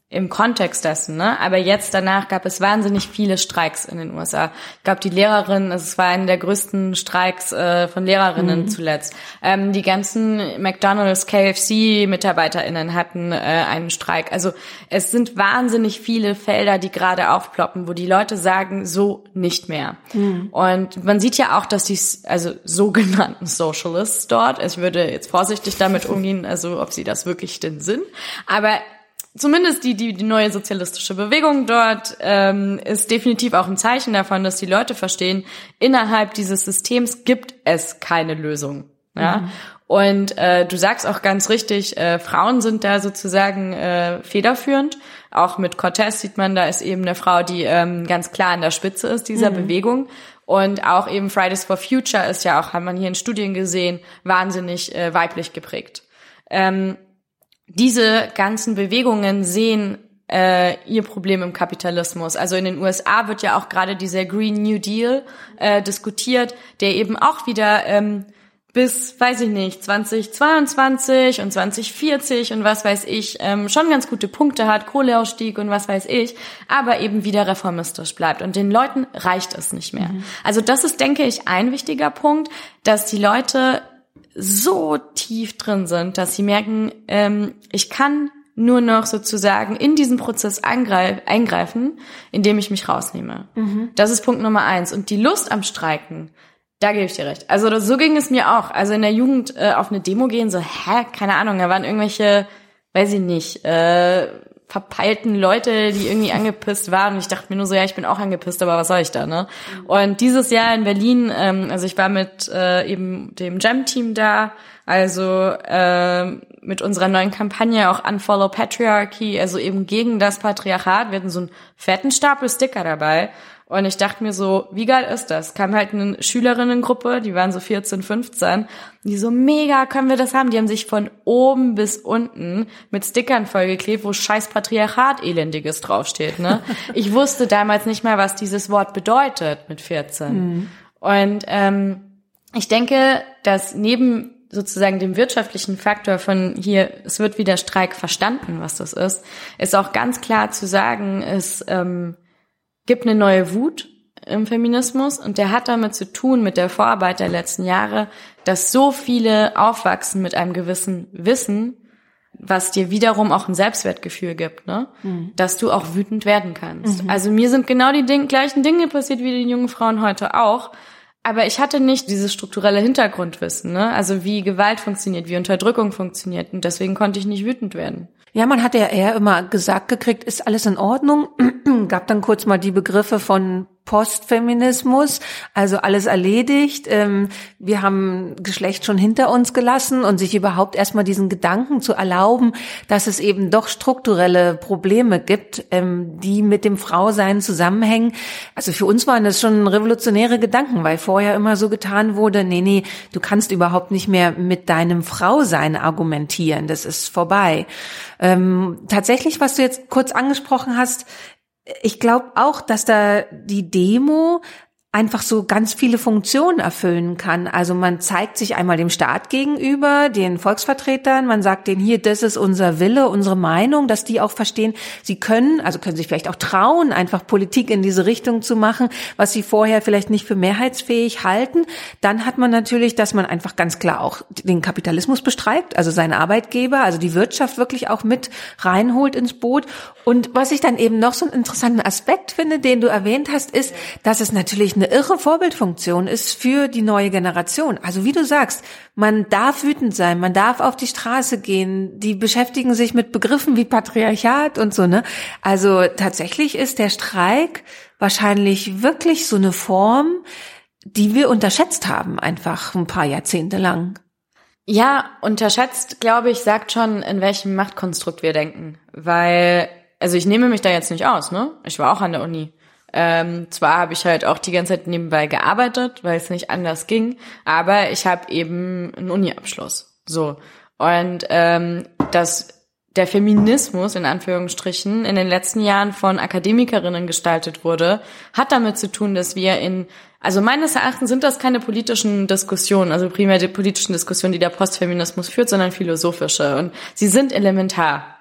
S2: im Kontext dessen, ne? Aber jetzt danach gab es wahnsinnig viele Streiks in den USA. Ich glaube, die Lehrerinnen, also es war einer der größten Streiks äh, von Lehrerinnen mhm. zuletzt. Ähm, die ganzen McDonald's, KFC-MitarbeiterInnen hatten äh, einen Streik. Also es sind wahnsinnig viele Felder, die gerade aufploppen, wo die Leute sagen, so nicht mehr. Mhm. Und man sieht ja auch, dass die also sogenannten Socialists dort, ich würde jetzt vorsichtig damit umgehen, also ob sie das wirklich denn sind, aber zumindest die, die, die neue sozialistische Bewegung dort ähm, ist definitiv auch ein Zeichen davon, dass die Leute verstehen, innerhalb dieses Systems gibt es keine Lösung. Ja. Mhm. Und äh, du sagst auch ganz richtig, äh, Frauen sind da sozusagen äh, federführend. Auch mit Cortez sieht man, da ist eben eine Frau, die ähm, ganz klar an der Spitze ist dieser mhm. Bewegung. Und auch eben Fridays for Future ist ja auch, hat man hier in Studien gesehen, wahnsinnig äh, weiblich geprägt. Ähm, diese ganzen Bewegungen sehen äh, ihr Problem im Kapitalismus. Also in den USA wird ja auch gerade dieser Green New Deal äh, diskutiert, der eben auch wieder ähm, bis, weiß ich nicht, 2022 und 2040 und was weiß ich, ähm, schon ganz gute Punkte hat, Kohleausstieg und was weiß ich, aber eben wieder reformistisch bleibt. Und den Leuten reicht es nicht mehr. Mhm. Also das ist, denke ich, ein wichtiger Punkt, dass die Leute so tief drin sind, dass sie merken, ähm, ich kann nur noch sozusagen in diesen Prozess eingreif eingreifen, indem ich mich rausnehme. Mhm. Das ist Punkt Nummer eins. Und die Lust am Streiken, da gebe ich dir recht. Also das, so ging es mir auch. Also in der Jugend äh, auf eine Demo gehen, so, hä, keine Ahnung, da waren irgendwelche, weiß ich nicht, äh, verpeilten Leute, die irgendwie angepisst waren. Und ich dachte mir nur so, ja, ich bin auch angepisst, aber was soll ich da, ne? Und dieses Jahr in Berlin, ähm, also ich war mit äh, eben dem Jam-Team da, also äh, mit unserer neuen Kampagne auch Unfollow Patriarchy, also eben gegen das Patriarchat. Wir hatten so einen fetten Stapel Sticker dabei. Und ich dachte mir so, wie geil ist das? Kam halt eine Schülerinnengruppe, die waren so 14, 15, die so, mega, können wir das haben? Die haben sich von oben bis unten mit Stickern vollgeklebt, wo scheiß Patriarchat elendiges draufsteht, ne? ich wusste damals nicht mal, was dieses Wort bedeutet mit 14. Mhm. Und ähm, ich denke, dass neben sozusagen dem wirtschaftlichen Faktor von hier, es wird wieder Streik verstanden, was das ist, ist auch ganz klar zu sagen, es ähm, gibt eine neue Wut im Feminismus und der hat damit zu tun mit der Vorarbeit der letzten Jahre, dass so viele aufwachsen mit einem gewissen Wissen, was dir wiederum auch ein Selbstwertgefühl gibt, ne? Mhm. Dass du auch wütend werden kannst. Mhm. Also mir sind genau die Ding gleichen Dinge passiert wie den jungen Frauen heute auch. Aber ich hatte nicht dieses strukturelle Hintergrundwissen, ne? Also wie Gewalt funktioniert, wie Unterdrückung funktioniert. Und deswegen konnte ich nicht wütend werden.
S1: Ja, man hat ja eher immer gesagt gekriegt, ist alles in Ordnung. Gab dann kurz mal die Begriffe von Postfeminismus, also alles erledigt. Ähm, wir haben Geschlecht schon hinter uns gelassen und sich überhaupt erstmal diesen Gedanken zu erlauben, dass es eben doch strukturelle Probleme gibt, ähm, die mit dem Frausein zusammenhängen. Also für uns waren das schon revolutionäre Gedanken, weil vorher immer so getan wurde, nee, nee, du kannst überhaupt nicht mehr mit deinem Frausein argumentieren, das ist vorbei. Ähm, tatsächlich, was du jetzt kurz angesprochen hast, ich glaube auch, dass da die Demo einfach so ganz viele Funktionen erfüllen kann. Also man zeigt sich einmal dem Staat gegenüber, den Volksvertretern, man sagt denen hier, das ist unser Wille, unsere Meinung, dass die auch verstehen, sie können, also können sich vielleicht auch trauen, einfach Politik in diese Richtung zu machen, was sie vorher vielleicht nicht für mehrheitsfähig halten. Dann hat man natürlich, dass man einfach ganz klar auch den Kapitalismus bestreikt, also seine Arbeitgeber, also die Wirtschaft wirklich auch mit reinholt ins Boot. Und was ich dann eben noch so einen interessanten Aspekt finde, den du erwähnt hast, ist, dass es natürlich eine eine irre Vorbildfunktion ist für die neue Generation. Also wie du sagst, man darf wütend sein, man darf auf die Straße gehen, die beschäftigen sich mit Begriffen wie Patriarchat und so, ne? Also tatsächlich ist der Streik wahrscheinlich wirklich so eine Form, die wir unterschätzt haben, einfach ein paar Jahrzehnte lang.
S2: Ja, unterschätzt, glaube ich, sagt schon, in welchem Machtkonstrukt wir denken. Weil, also ich nehme mich da jetzt nicht aus, ne? Ich war auch an der Uni. Ähm, zwar habe ich halt auch die ganze Zeit nebenbei gearbeitet, weil es nicht anders ging, aber ich habe eben einen Uni-Abschluss. So. Und ähm, das der Feminismus in Anführungsstrichen in den letzten Jahren von Akademikerinnen gestaltet wurde, hat damit zu tun, dass wir in also meines Erachtens sind das keine politischen Diskussionen, also primär die politischen Diskussionen, die der Postfeminismus führt, sondern philosophische. Und sie sind elementar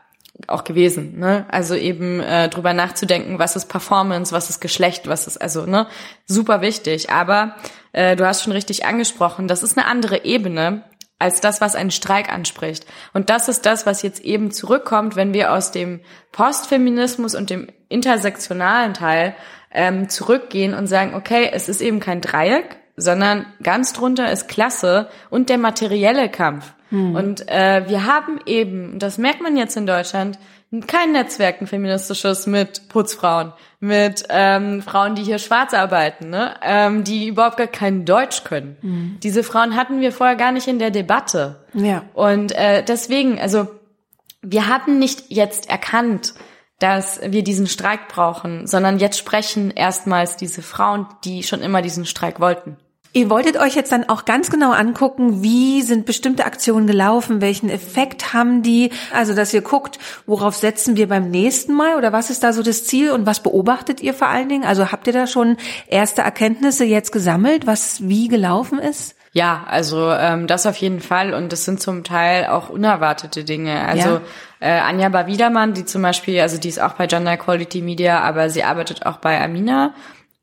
S2: auch gewesen. Ne? Also eben äh, drüber nachzudenken, was ist Performance, was ist Geschlecht, was ist also ne super wichtig. Aber äh, du hast schon richtig angesprochen, das ist eine andere Ebene als das, was einen Streik anspricht. Und das ist das, was jetzt eben zurückkommt, wenn wir aus dem Postfeminismus und dem intersektionalen Teil ähm, zurückgehen und sagen, okay, es ist eben kein Dreieck, sondern ganz drunter ist Klasse und der materielle Kampf. Hm. Und äh, wir haben eben, das merkt man jetzt in Deutschland, kein Netzwerk, ein feministisches mit Putzfrauen, mit ähm, Frauen, die hier schwarz arbeiten, ne? ähm, die überhaupt gar kein Deutsch können. Mhm. Diese Frauen hatten wir vorher gar nicht in der Debatte. Ja. Und äh, deswegen, also wir hatten nicht jetzt erkannt, dass wir diesen Streik brauchen, sondern jetzt sprechen erstmals diese Frauen, die schon immer diesen Streik wollten.
S1: Ihr wolltet euch jetzt dann auch ganz genau angucken, wie sind bestimmte Aktionen gelaufen, welchen Effekt haben die, also dass ihr guckt, worauf setzen wir beim nächsten Mal oder was ist da so das Ziel und was beobachtet ihr vor allen Dingen? Also habt ihr da schon erste Erkenntnisse jetzt gesammelt, was wie gelaufen ist?
S2: Ja, also ähm, das auf jeden Fall und das sind zum Teil auch unerwartete Dinge. Also ja. äh, Anja Bawiedermann, die zum Beispiel, also die ist auch bei Gender Equality Media, aber sie arbeitet auch bei Amina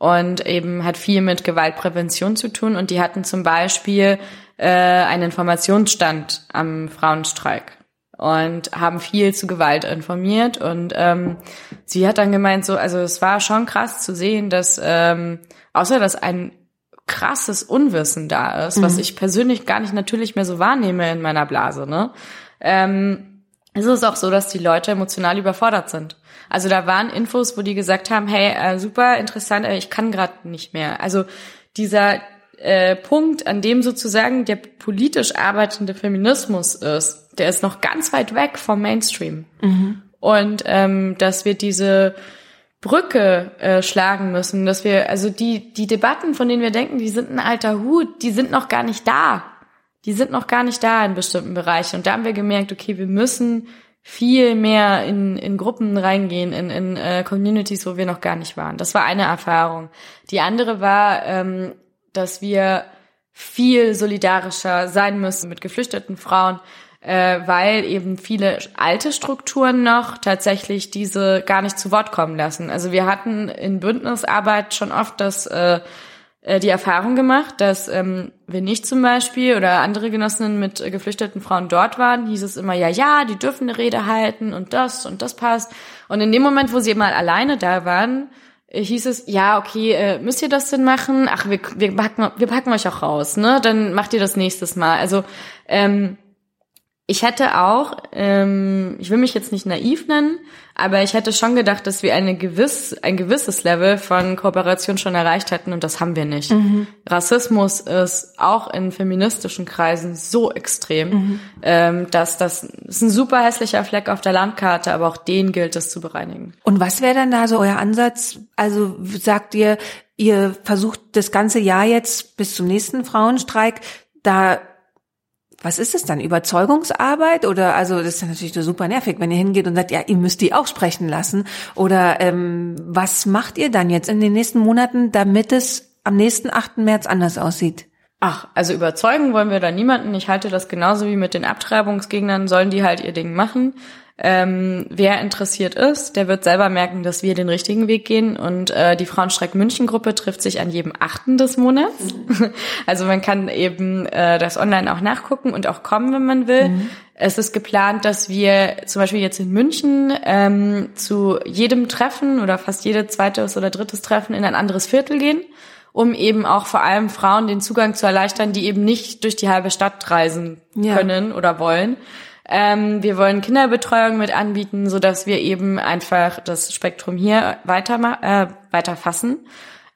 S2: und eben hat viel mit Gewaltprävention zu tun und die hatten zum Beispiel äh, einen Informationsstand am Frauenstreik und haben viel zu Gewalt informiert und ähm, sie hat dann gemeint so also es war schon krass zu sehen dass ähm, außer dass ein krasses Unwissen da ist, mhm. was ich persönlich gar nicht natürlich mehr so wahrnehme in meiner Blase, ne? Ähm, es ist auch so, dass die Leute emotional überfordert sind. Also da waren Infos, wo die gesagt haben, hey, äh, super interessant, aber ich kann gerade nicht mehr. Also dieser äh, Punkt, an dem sozusagen der politisch arbeitende Feminismus ist, der ist noch ganz weit weg vom Mainstream. Mhm. Und ähm, dass wir diese Brücke äh, schlagen müssen, dass wir, also die, die Debatten, von denen wir denken, die sind ein alter Hut, die sind noch gar nicht da. Die sind noch gar nicht da in bestimmten Bereichen. Und da haben wir gemerkt, okay, wir müssen viel mehr in, in Gruppen reingehen, in, in äh, Communities, wo wir noch gar nicht waren. Das war eine Erfahrung. Die andere war, ähm, dass wir viel solidarischer sein müssen mit geflüchteten Frauen, äh, weil eben viele alte Strukturen noch tatsächlich diese gar nicht zu Wort kommen lassen. Also wir hatten in Bündnisarbeit schon oft das äh, die Erfahrung gemacht, dass ähm, wenn ich zum Beispiel oder andere Genossinnen mit äh, geflüchteten Frauen dort waren, hieß es immer, ja, ja, die dürfen eine Rede halten und das und das passt. Und in dem Moment, wo sie mal alleine da waren, äh, hieß es, ja, okay, äh, müsst ihr das denn machen? Ach, wir, wir, packen, wir packen euch auch raus, ne? Dann macht ihr das nächstes Mal. Also ähm, ich hätte auch, ähm, ich will mich jetzt nicht naiv nennen, aber ich hätte schon gedacht, dass wir eine gewiss, ein gewisses Level von Kooperation schon erreicht hätten und das haben wir nicht. Mhm. Rassismus ist auch in feministischen Kreisen so extrem, mhm. ähm, dass das ist ein super hässlicher Fleck auf der Landkarte, aber auch den gilt es zu bereinigen.
S1: Und was wäre dann da so euer Ansatz? Also sagt ihr, ihr versucht das ganze Jahr jetzt bis zum nächsten Frauenstreik da was ist es dann? Überzeugungsarbeit? Oder also das ist ja natürlich super nervig, wenn ihr hingeht und sagt, ja, ihr müsst die auch sprechen lassen. Oder ähm, was macht ihr dann jetzt in den nächsten Monaten, damit es am nächsten 8. März anders aussieht?
S2: Ach, also überzeugen wollen wir da niemanden. Ich halte das genauso wie mit den Abtreibungsgegnern, sollen die halt ihr Ding machen. Ähm, wer interessiert ist, der wird selber merken, dass wir den richtigen Weg gehen. Und äh, die Frauenstreik München Gruppe trifft sich an jedem achten des Monats. Mhm. Also man kann eben äh, das online auch nachgucken und auch kommen, wenn man will. Mhm. Es ist geplant, dass wir zum Beispiel jetzt in München ähm, zu jedem Treffen oder fast jede zweites oder drittes Treffen in ein anderes Viertel gehen um eben auch vor allem Frauen den Zugang zu erleichtern, die eben nicht durch die halbe Stadt reisen können ja. oder wollen. Ähm, wir wollen Kinderbetreuung mit anbieten, so dass wir eben einfach das Spektrum hier weiter äh, weiter fassen.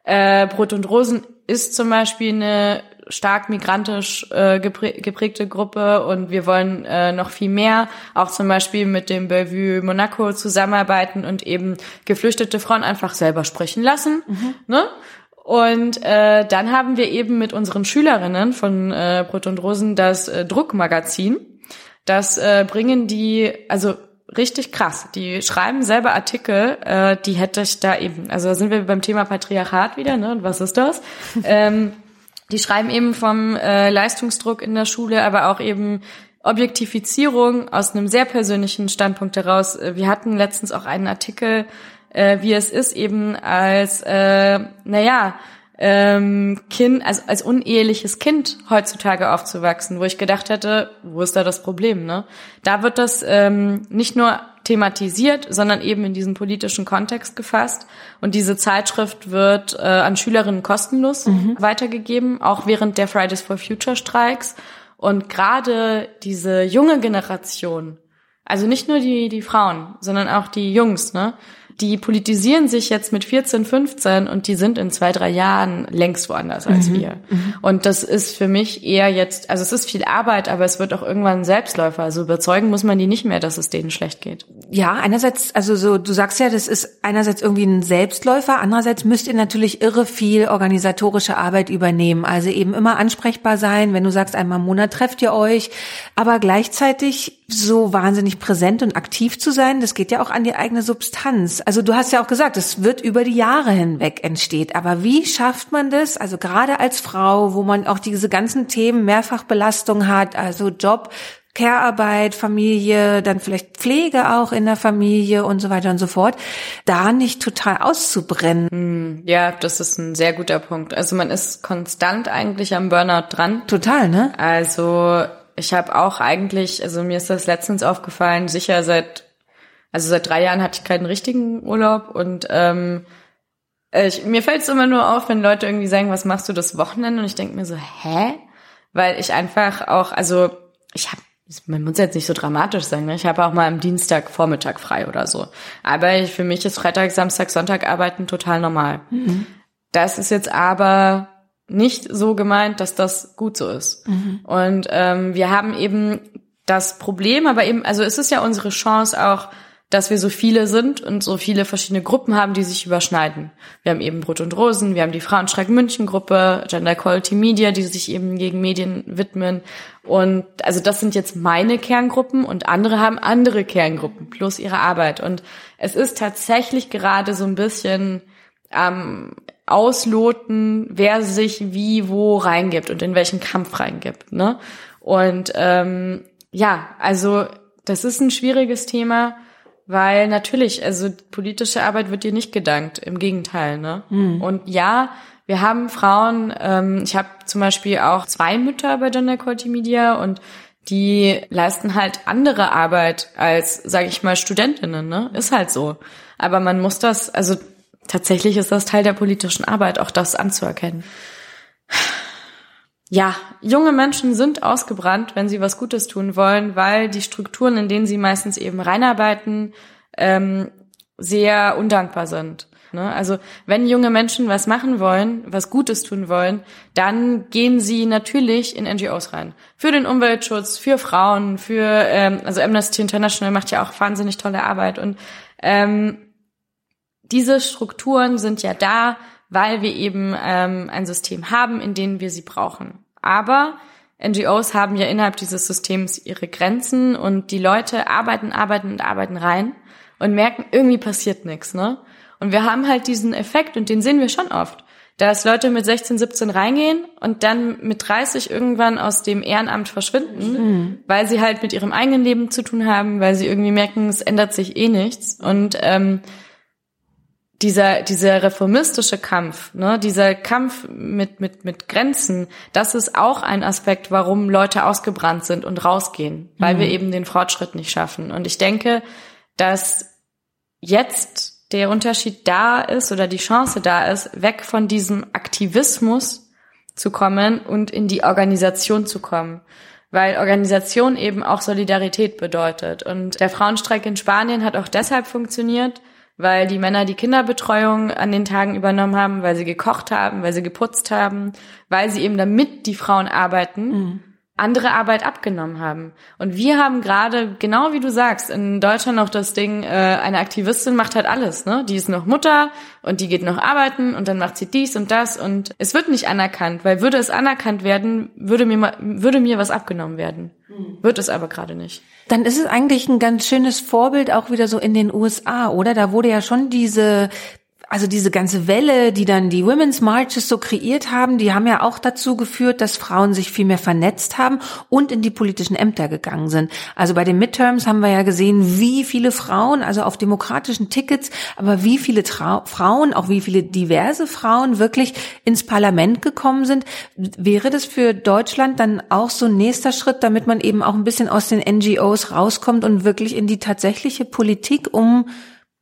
S2: Äh, Brot und Rosen ist zum Beispiel eine stark migrantisch äh, geprägte Gruppe und wir wollen äh, noch viel mehr, auch zum Beispiel mit dem Bellevue Monaco zusammenarbeiten und eben geflüchtete Frauen einfach selber sprechen lassen. Mhm. Ne? Und äh, dann haben wir eben mit unseren Schülerinnen von äh, Brot und Rosen das äh, Druckmagazin. Das äh, bringen die, also richtig krass. Die schreiben selber Artikel, äh, die hätte ich da eben, also da sind wir beim Thema Patriarchat wieder, ne? Und was ist das? ähm, die schreiben eben vom äh, Leistungsdruck in der Schule, aber auch eben Objektifizierung aus einem sehr persönlichen Standpunkt heraus. Äh, wir hatten letztens auch einen Artikel, äh, wie es ist, eben als, äh, naja, ähm, Kind, also als uneheliches Kind heutzutage aufzuwachsen, wo ich gedacht hätte, wo ist da das Problem, ne? Da wird das ähm, nicht nur thematisiert, sondern eben in diesen politischen Kontext gefasst. Und diese Zeitschrift wird äh, an Schülerinnen kostenlos mhm. weitergegeben, auch während der Fridays for Future Streiks. Und gerade diese junge Generation, also nicht nur die, die Frauen, sondern auch die Jungs, ne? Die politisieren sich jetzt mit 14, 15 und die sind in zwei, drei Jahren längst woanders als mhm. wir. Mhm. Und das ist für mich eher jetzt, also es ist viel Arbeit, aber es wird auch irgendwann ein Selbstläufer. Also überzeugen muss man die nicht mehr, dass es denen schlecht geht.
S1: Ja, einerseits, also so, du sagst ja, das ist einerseits irgendwie ein Selbstläufer, andererseits müsst ihr natürlich irre viel organisatorische Arbeit übernehmen. Also eben immer ansprechbar sein, wenn du sagst, einmal im Monat trefft ihr euch, aber gleichzeitig so wahnsinnig präsent und aktiv zu sein, das geht ja auch an die eigene Substanz. Also du hast ja auch gesagt, es wird über die Jahre hinweg entsteht. Aber wie schafft man das? Also gerade als Frau, wo man auch diese ganzen Themen Mehrfachbelastung hat, also Job, Care-Arbeit, Familie, dann vielleicht Pflege auch in der Familie und so weiter und so fort, da nicht total auszubrennen.
S2: Hm, ja, das ist ein sehr guter Punkt. Also man ist konstant eigentlich am Burnout dran.
S1: Total, ne?
S2: Also ich habe auch eigentlich, also mir ist das letztens aufgefallen, sicher seit, also seit drei Jahren hatte ich keinen richtigen Urlaub und ähm, ich, mir fällt es immer nur auf, wenn Leute irgendwie sagen, was machst du das Wochenende? Und ich denke mir so, hä? Weil ich einfach auch, also ich habe man muss jetzt nicht so dramatisch sein, ne? ich habe auch mal am Dienstag Vormittag frei oder so. Aber ich, für mich ist Freitag, Samstag, Sonntag arbeiten total normal. Mhm. Das ist jetzt aber nicht so gemeint, dass das gut so ist. Mhm. Und ähm, wir haben eben das Problem, aber eben, also es ist ja unsere Chance auch, dass wir so viele sind und so viele verschiedene Gruppen haben, die sich überschneiden. Wir haben eben Brot und Rosen, wir haben die Frauenstreik München Gruppe, Gender Equality Media, die sich eben gegen Medien widmen. Und also das sind jetzt meine Kerngruppen und andere haben andere Kerngruppen plus ihre Arbeit. Und es ist tatsächlich gerade so ein bisschen ähm, ausloten, wer sich wie wo reingibt und in welchen Kampf reingibt. Ne? Und ähm, ja, also das ist ein schwieriges Thema, weil natürlich, also politische Arbeit wird dir nicht gedankt, im Gegenteil. Ne? Mhm. Und ja, wir haben Frauen, ähm, ich habe zum Beispiel auch zwei Mütter bei Gender Equality Media und die leisten halt andere Arbeit als, sage ich mal, Studentinnen, ne? Ist halt so. Aber man muss das, also tatsächlich ist das Teil der politischen Arbeit, auch das anzuerkennen. Ja, junge Menschen sind ausgebrannt, wenn sie was Gutes tun wollen, weil die Strukturen, in denen sie meistens eben reinarbeiten, ähm, sehr undankbar sind. Ne? Also wenn junge Menschen was machen wollen, was Gutes tun wollen, dann gehen sie natürlich in NGOs rein. Für den Umweltschutz, für Frauen, für ähm, also Amnesty International macht ja auch wahnsinnig tolle Arbeit und ähm, diese Strukturen sind ja da, weil wir eben ähm, ein System haben, in dem wir sie brauchen. Aber NGOs haben ja innerhalb dieses Systems ihre Grenzen und die Leute arbeiten, arbeiten und arbeiten rein und merken, irgendwie passiert nichts, ne? Und wir haben halt diesen Effekt und den sehen wir schon oft, dass Leute mit 16, 17 reingehen und dann mit 30 irgendwann aus dem Ehrenamt verschwinden, mhm. weil sie halt mit ihrem eigenen Leben zu tun haben, weil sie irgendwie merken, es ändert sich eh nichts und ähm, dieser, dieser reformistische Kampf, ne, dieser Kampf mit, mit, mit Grenzen, das ist auch ein Aspekt, warum Leute ausgebrannt sind und rausgehen, weil mhm. wir eben den Fortschritt nicht schaffen. Und ich denke, dass jetzt der Unterschied da ist oder die Chance da ist, weg von diesem Aktivismus zu kommen und in die Organisation zu kommen. Weil Organisation eben auch Solidarität bedeutet. Und der Frauenstreik in Spanien hat auch deshalb funktioniert, weil die Männer die Kinderbetreuung an den Tagen übernommen haben, weil sie gekocht haben, weil sie geputzt haben, weil sie eben damit die Frauen arbeiten. Mhm andere Arbeit abgenommen haben. Und wir haben gerade, genau wie du sagst, in Deutschland noch das Ding, äh, eine Aktivistin macht halt alles, ne? Die ist noch Mutter und die geht noch arbeiten und dann macht sie dies und das und es wird nicht anerkannt, weil würde es anerkannt werden, würde mir, würde mir was abgenommen werden. Hm. Wird es aber gerade nicht.
S1: Dann ist es eigentlich ein ganz schönes Vorbild auch wieder so in den USA, oder? Da wurde ja schon diese also diese ganze Welle, die dann die Women's Marches so kreiert haben, die haben ja auch dazu geführt, dass Frauen sich viel mehr vernetzt haben und in die politischen Ämter gegangen sind. Also bei den Midterms haben wir ja gesehen, wie viele Frauen, also auf demokratischen Tickets, aber wie viele Trau Frauen, auch wie viele diverse Frauen wirklich ins Parlament gekommen sind. Wäre das für Deutschland dann auch so ein nächster Schritt, damit man eben auch ein bisschen aus den NGOs rauskommt und wirklich in die tatsächliche Politik, um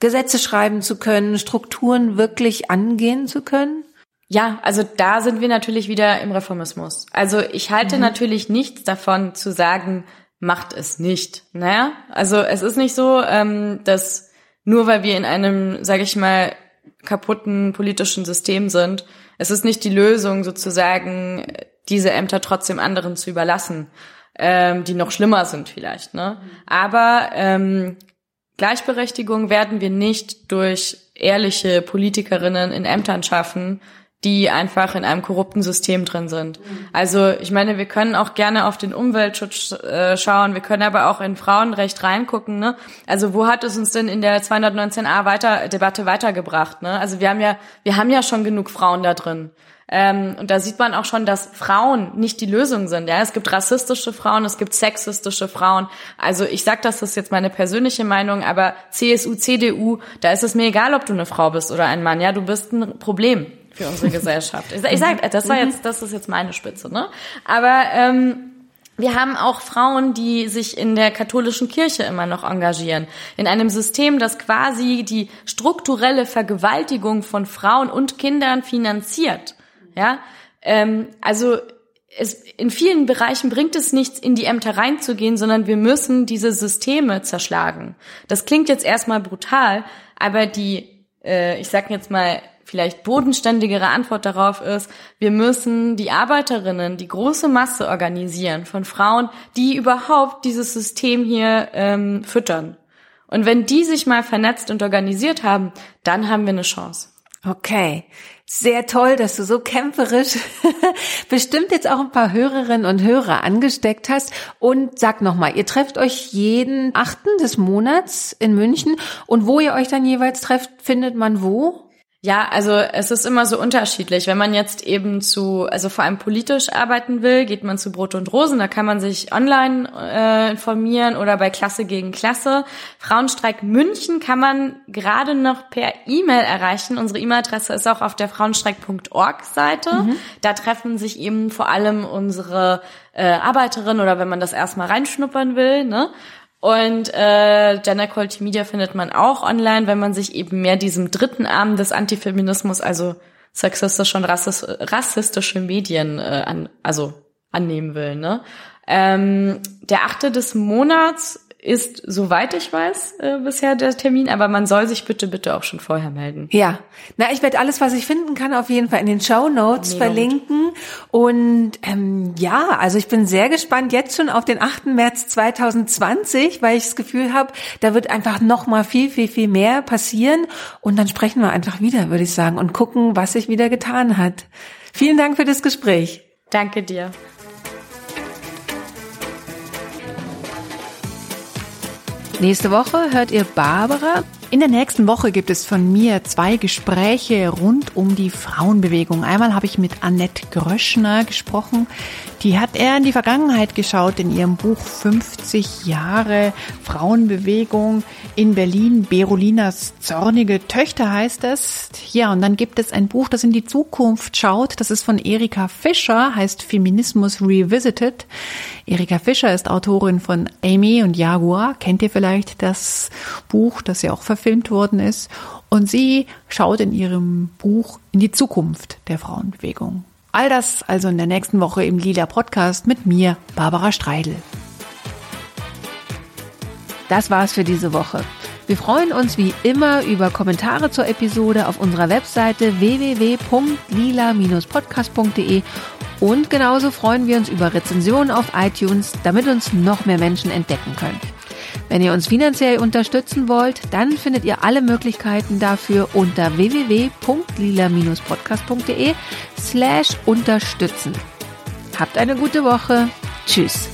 S1: Gesetze schreiben zu können, Strukturen wirklich angehen zu können?
S2: Ja, also da sind wir natürlich wieder im Reformismus. Also ich halte mhm. natürlich nichts davon zu sagen, macht es nicht. Naja, also es ist nicht so, ähm, dass nur weil wir in einem, sage ich mal, kaputten politischen System sind, es ist nicht die Lösung sozusagen, diese Ämter trotzdem anderen zu überlassen, ähm, die noch schlimmer sind vielleicht. Ne? Aber ähm, Gleichberechtigung werden wir nicht durch ehrliche Politikerinnen in Ämtern schaffen, die einfach in einem korrupten System drin sind. Also ich meine, wir können auch gerne auf den Umweltschutz äh, schauen, wir können aber auch in Frauenrecht reingucken. Ne? Also wo hat es uns denn in der 219a weiter Debatte weitergebracht? Ne? Also wir haben ja, wir haben ja schon genug Frauen da drin. Ähm, und da sieht man auch schon, dass Frauen nicht die Lösung sind. Ja, es gibt rassistische Frauen, es gibt sexistische Frauen. Also ich sag, das ist jetzt meine persönliche Meinung, aber CSU, CDU, da ist es mir egal, ob du eine Frau bist oder ein Mann. Ja, du bist ein Problem für unsere Gesellschaft. Ich, ich sag, das war jetzt, das ist jetzt meine Spitze, ne? Aber ähm, wir haben auch Frauen, die sich in der katholischen Kirche immer noch engagieren. In einem System, das quasi die strukturelle Vergewaltigung von Frauen und Kindern finanziert. Ja, ähm, also es, in vielen Bereichen bringt es nichts, in die Ämter reinzugehen, sondern wir müssen diese Systeme zerschlagen. Das klingt jetzt erstmal brutal, aber die, äh, ich sag jetzt mal, vielleicht bodenständigere Antwort darauf ist, wir müssen die Arbeiterinnen, die große Masse organisieren von Frauen, die überhaupt dieses System hier ähm, füttern. Und wenn die sich mal vernetzt und organisiert haben, dann haben wir eine Chance.
S1: Okay. Sehr toll, dass du so kämpferisch bestimmt jetzt auch ein paar Hörerinnen und Hörer angesteckt hast. Und sag nochmal, ihr trefft euch jeden achten des Monats in München. Und wo ihr euch dann jeweils trefft, findet man wo?
S2: Ja, also es ist immer so unterschiedlich. Wenn man jetzt eben zu, also vor allem politisch arbeiten will, geht man zu Brot und Rosen, da kann man sich online äh, informieren oder bei Klasse gegen Klasse. Frauenstreik München kann man gerade noch per E-Mail erreichen. Unsere E-Mail-Adresse ist auch auf der frauenstreik.org-Seite. Mhm. Da treffen sich eben vor allem unsere äh, Arbeiterinnen oder wenn man das erstmal reinschnuppern will, ne? Und äh, Gender Equality Media findet man auch online, wenn man sich eben mehr diesem dritten Arm des Antifeminismus, also sexistische und rassistische Medien äh, an, also annehmen will. Ne? Ähm, der achte des Monats ist, soweit ich weiß, äh, bisher der Termin, aber man soll sich bitte, bitte auch schon vorher melden.
S1: Ja, na, ich werde alles, was ich finden kann, auf jeden Fall in den Show Notes Mega verlinken. Gut. Und ähm, ja, also ich bin sehr gespannt jetzt schon auf den 8. März 2020, weil ich das Gefühl habe, da wird einfach noch mal viel, viel, viel mehr passieren. Und dann sprechen wir einfach wieder, würde ich sagen, und gucken, was sich wieder getan hat. Vielen Dank für das Gespräch.
S2: Danke dir.
S1: Nächste Woche hört ihr Barbara.
S3: In der nächsten Woche gibt es von mir zwei Gespräche rund um die Frauenbewegung. Einmal habe ich mit Annette Gröschner gesprochen. Die hat er in die Vergangenheit geschaut in ihrem Buch 50 Jahre Frauenbewegung in Berlin. Berolinas zornige Töchter heißt es. Ja, und dann gibt es ein Buch, das in die Zukunft schaut. Das ist von Erika Fischer, heißt Feminismus Revisited. Erika Fischer ist Autorin von Amy und Jaguar. Kennt ihr vielleicht das Buch, das ja auch verfilmt worden ist? Und sie schaut in ihrem Buch in die Zukunft der Frauenbewegung. All das also in der nächsten Woche im Lila Podcast mit mir, Barbara Streidel.
S1: Das war's für diese Woche. Wir freuen uns wie immer über Kommentare zur Episode auf unserer Webseite www.lila-podcast.de und genauso freuen wir uns über Rezensionen auf iTunes, damit uns noch mehr Menschen entdecken können. Wenn ihr uns finanziell unterstützen wollt, dann findet ihr alle Möglichkeiten dafür unter www.lila-podcast.de slash unterstützen. Habt eine gute Woche. Tschüss.